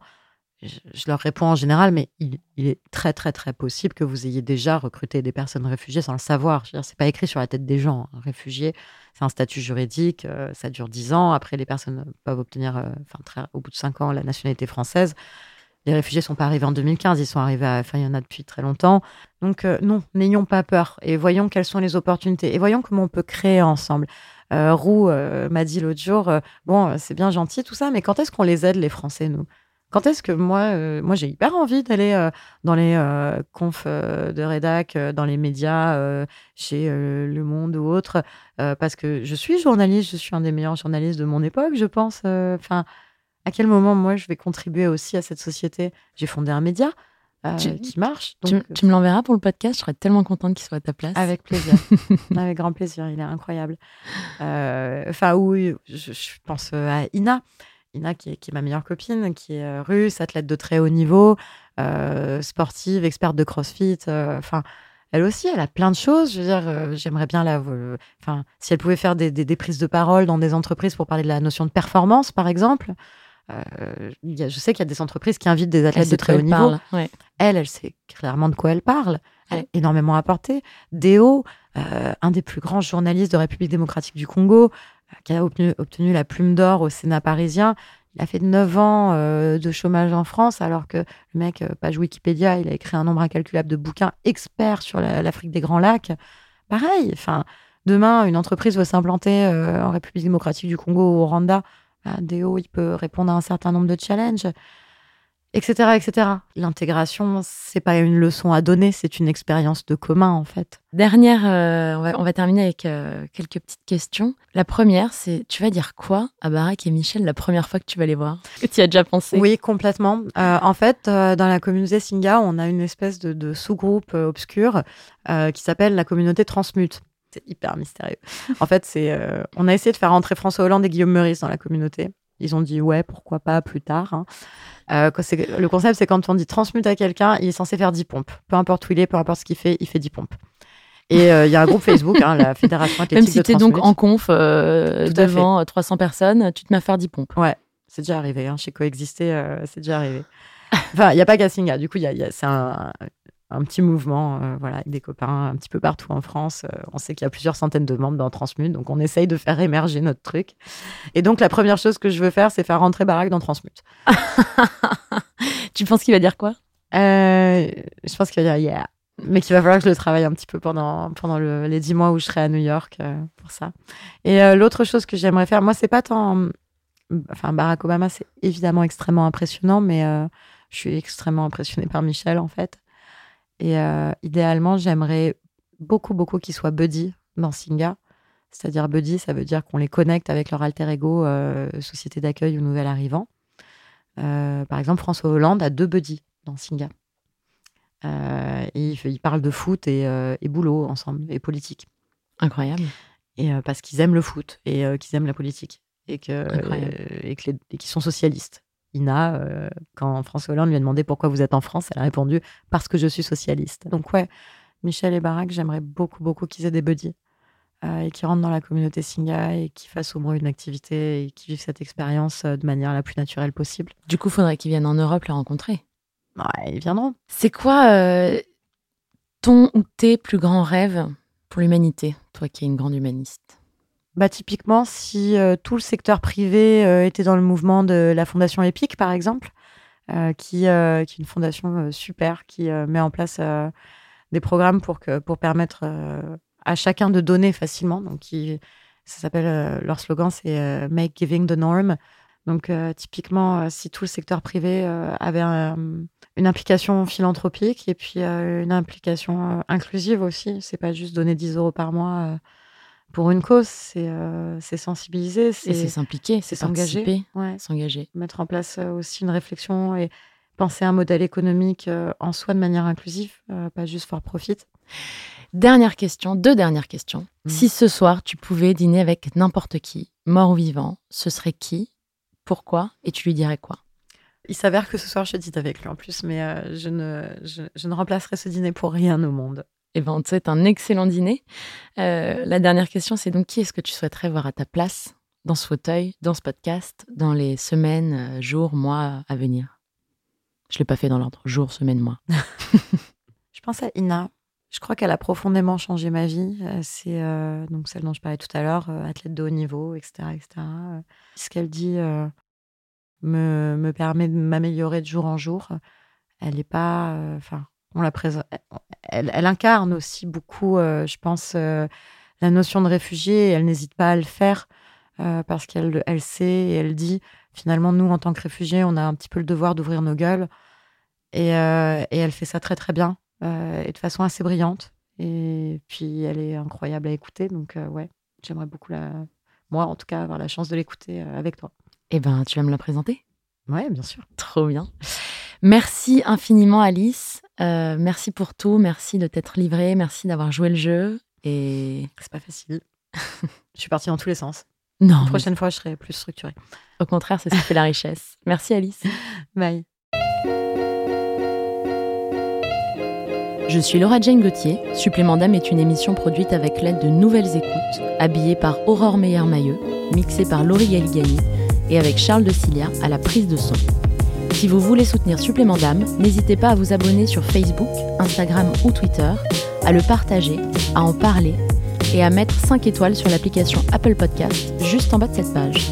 Je, je leur réponds en général, mais il, il est très très très possible que vous ayez déjà recruté des personnes réfugiées sans le savoir. Je veux dire, c'est pas écrit sur la tête des gens. Un réfugié, c'est un statut juridique, euh, ça dure 10 ans. Après, les personnes peuvent obtenir, euh, enfin, au bout de 5 ans, la nationalité française. Les réfugiés sont pas arrivés en 2015, ils sont arrivés, à, enfin, il y en a depuis très longtemps. Donc, euh, non, n'ayons pas peur et voyons quelles sont les opportunités et voyons comment on peut créer ensemble. Roux m'a dit l'autre jour, bon, c'est bien gentil tout ça, mais quand est-ce qu'on les aide, les Français, nous? Quand est-ce que moi, euh, moi j'ai hyper envie d'aller euh, dans les euh, confs de rédac, dans les médias, chez Le Monde ou autre, parce que je suis journaliste, je suis un des meilleurs journalistes de mon époque, je pense. Enfin, à quel moment moi je vais contribuer aussi à cette société? J'ai fondé un média Tu- qui marche. tu, donc, tu me l'enverras pour le podcast, je serais tellement contente qu'il soit à ta place. avec plaisir. Avec grand plaisir. Il est incroyable. Enfin, oui, je, je pense à Ina. Ina, qui est, qui est ma meilleure copine, qui est euh, russe, athlète de très haut niveau, euh, sportive, experte de crossfit. euh, Enfin, elle aussi, elle a plein de choses. Je veux dire, euh, j'aimerais bien la. Enfin, si elle pouvait faire des, des- des prises de parole dans des entreprises pour parler de la notion de performance, par exemple. Il y a- je sais qu'il y a des entreprises qui invitent des athlètes de très haut niveau. parle, ouais. Elle, elle sait clairement de quoi elle parle. Elle a énormément apporté. Déo, un des plus grands journalistes de République démocratique du Congo, qui a obtenu, la plume d'or au Sénat parisien. Il a fait 9 ans euh, de chômage en France, alors que le mec, euh, page Wikipédia, il a écrit un nombre incalculable de bouquins experts sur la- l'Afrique des Grands Lacs. Pareil, enfin, demain, une entreprise veut s'implanter euh, en République démocratique du Congo ou au Rwanda. Ah, Déo, il peut répondre à un certain nombre de challenges etc., etc. L'intégration, c'est pas une leçon à donner, c'est une expérience de commun en fait. Dernière, euh, on, va, on va terminer avec euh, quelques petites questions. La première, c'est tu vas dire quoi à Barack et Michel la première fois que tu vas les voir? Que tu y as déjà pensé? Oui, complètement. Euh, en fait, dans la communauté Singa, on a une espèce de, de sous-groupe obscur qui s'appelle la communauté Transmute. C'est hyper mystérieux. En fait, c'est, on a essayé de faire rentrer François Hollande et Guillaume Meurice dans la communauté. Ils ont dit ouais, pourquoi pas plus tard. hein. Euh, le concept, c'est quand on dit transmute à quelqu'un, il est censé faire 10 pompes. Peu importe où il est, peu importe ce qu'il fait, il fait 10 pompes. Et euh, il y a un groupe Facebook, hein, la Fédération Même Athlétique si de tu es donc en conf euh, fait. devant euh, 300 personnes, tu te mets à faire 10 pompes. Ouais, c'est déjà arrivé. Hein, chez Coexister, c'est déjà arrivé. Enfin, il n'y a pas qu'à Singa. Du coup, y a, y a- c'est un, un petit mouvement euh, voilà, avec des copains un petit peu partout en France. Euh, on sait qu'il y a plusieurs centaines de membres dans Transmute, donc on essaye de faire émerger notre truc. Et donc, la première chose que je veux faire, c'est faire rentrer Barack dans Transmute. Tu penses qu'il va dire quoi? Euh, je pense qu'il va dire yeah. Mais qu'il va falloir que je le travaille un petit peu pendant, pendant le- les dix mois où je serai à New York pour ça. Et l'autre chose que j'aimerais faire, moi, c'est pas tant. Enfin, Barack Obama, c'est évidemment extrêmement impressionnant, mais je suis extrêmement impressionnée par Michel, en fait. Et euh, idéalement, j'aimerais beaucoup, beaucoup qu'il soit buddy dans Singa. C'est-à-dire buddy, ça veut dire qu'on les connecte avec leur alter ego, euh, société d'accueil ou nouvel arrivant. Euh, par exemple, François Hollande a deux buddies dans Singa. Et ils, parlent de foot et, et boulot ensemble, et politique. Incroyable. Et parce qu'ils aiment le foot et qu'ils aiment la politique. et que et que les- et qui sont socialistes. Ina, euh, quand François Hollande lui a demandé pourquoi vous êtes en France, elle a répondu parce que je suis socialiste. Donc ouais, Michel et Barack, j'aimerais beaucoup beaucoup qu'ils aient des buddies euh, et qu'ils rentrent dans la communauté Singa et qu'ils fassent au moins une activité et qu'ils vivent cette expérience euh, de manière la plus naturelle possible. Du coup, faudrait qu'ils viennent en Europe le rencontrer. Ouais, ils viendront. C'est quoi euh, ton ou tes plus grands rêves pour l'humanité, toi qui es une grande humaniste? Bah, typiquement, si euh, tout le secteur privé euh, était dans le mouvement de la Fondation EPIC, par exemple, euh, qui, qui est une fondation super, qui met en place des programmes pour, que, pour permettre à chacun de donner facilement. Donc, qui- ça s'appelle, leur slogan, c'est Make Giving the Norm. Donc, typiquement, si tout le secteur privé avait un- une implication philanthropique et puis une implication inclusive aussi, c'est pas juste donner 10 euros par mois. Pour une cause, c'est euh, sensibiliser, Et c'est s'impliquer, c'est s'engager. s'engager, ouais, mettre en place euh, aussi une réflexion et penser un modèle économique euh, en soi de manière inclusive, euh, pas juste for profit. Dernière question, deux dernières questions. Mhm. Si ce soir tu pouvais dîner avec n'importe qui, mort ou vivant, ce serait qui Pourquoi Et tu lui dirais quoi? Il s'avère que ce soir, je dîne avec lui en plus, mais euh, je, ne, je, je ne remplacerai ce dîner pour rien au monde. Eh ben, c'est un excellent dîner. Euh, la dernière question, c'est donc qui est-ce que tu souhaiterais voir à ta place dans ce fauteuil, dans ce podcast, dans les semaines, euh, jours, mois à venir? Je l'ai pas fait dans l'ordre. Jour, semaine, mois. Je pense à Ina. Je crois qu'elle a profondément changé ma vie. Euh, C'est donc celle dont je parlais tout à l'heure, athlète de haut niveau, etc. etc. Ce qu'elle dit me, me permet de m'améliorer de jour en jour. Elle n'est pas. Enfin, on la présente. Elle, elle incarne aussi beaucoup, euh, je pense, euh, la notion de réfugié. Et elle n'hésite pas à le faire euh, parce qu'elle elle sait et elle dit finalement, nous, en tant que réfugiés, on a un petit peu le devoir d'ouvrir nos gueules. Et, et elle fait ça très, très bien et de façon assez brillante. Et puis, elle est incroyable à écouter. Donc, ouais, j'aimerais beaucoup, la... moi, en tout cas, avoir la chance de l'écouter avec toi. Eh ben, tu vas me la présenter? Ouais, bien sûr. Trop bien. Merci infiniment, Alice. Euh, merci pour tout. Merci de t'être livrée. Merci d'avoir joué le jeu. Et C'est pas facile. je suis partie dans tous les sens. non, La mais prochaine fois, je serai plus structurée. au contraire, c'est ce qui fait la richesse. Merci, Alice. Bye. Je suis Laura Jane Gauthier. Supplément d'âme est une émission produite avec l'aide de Nouvelles Écoutes, habillée par Aurore Meyer-Mailleux, mixée par Laurie Galigani et avec Charles de Cilia à la prise de son. Si vous voulez soutenir Supplément d'âme, n'hésitez pas à vous abonner sur Facebook, Instagram ou Twitter, à le partager, à en parler et à mettre 5 étoiles sur l'application Apple Podcast juste en bas de cette page.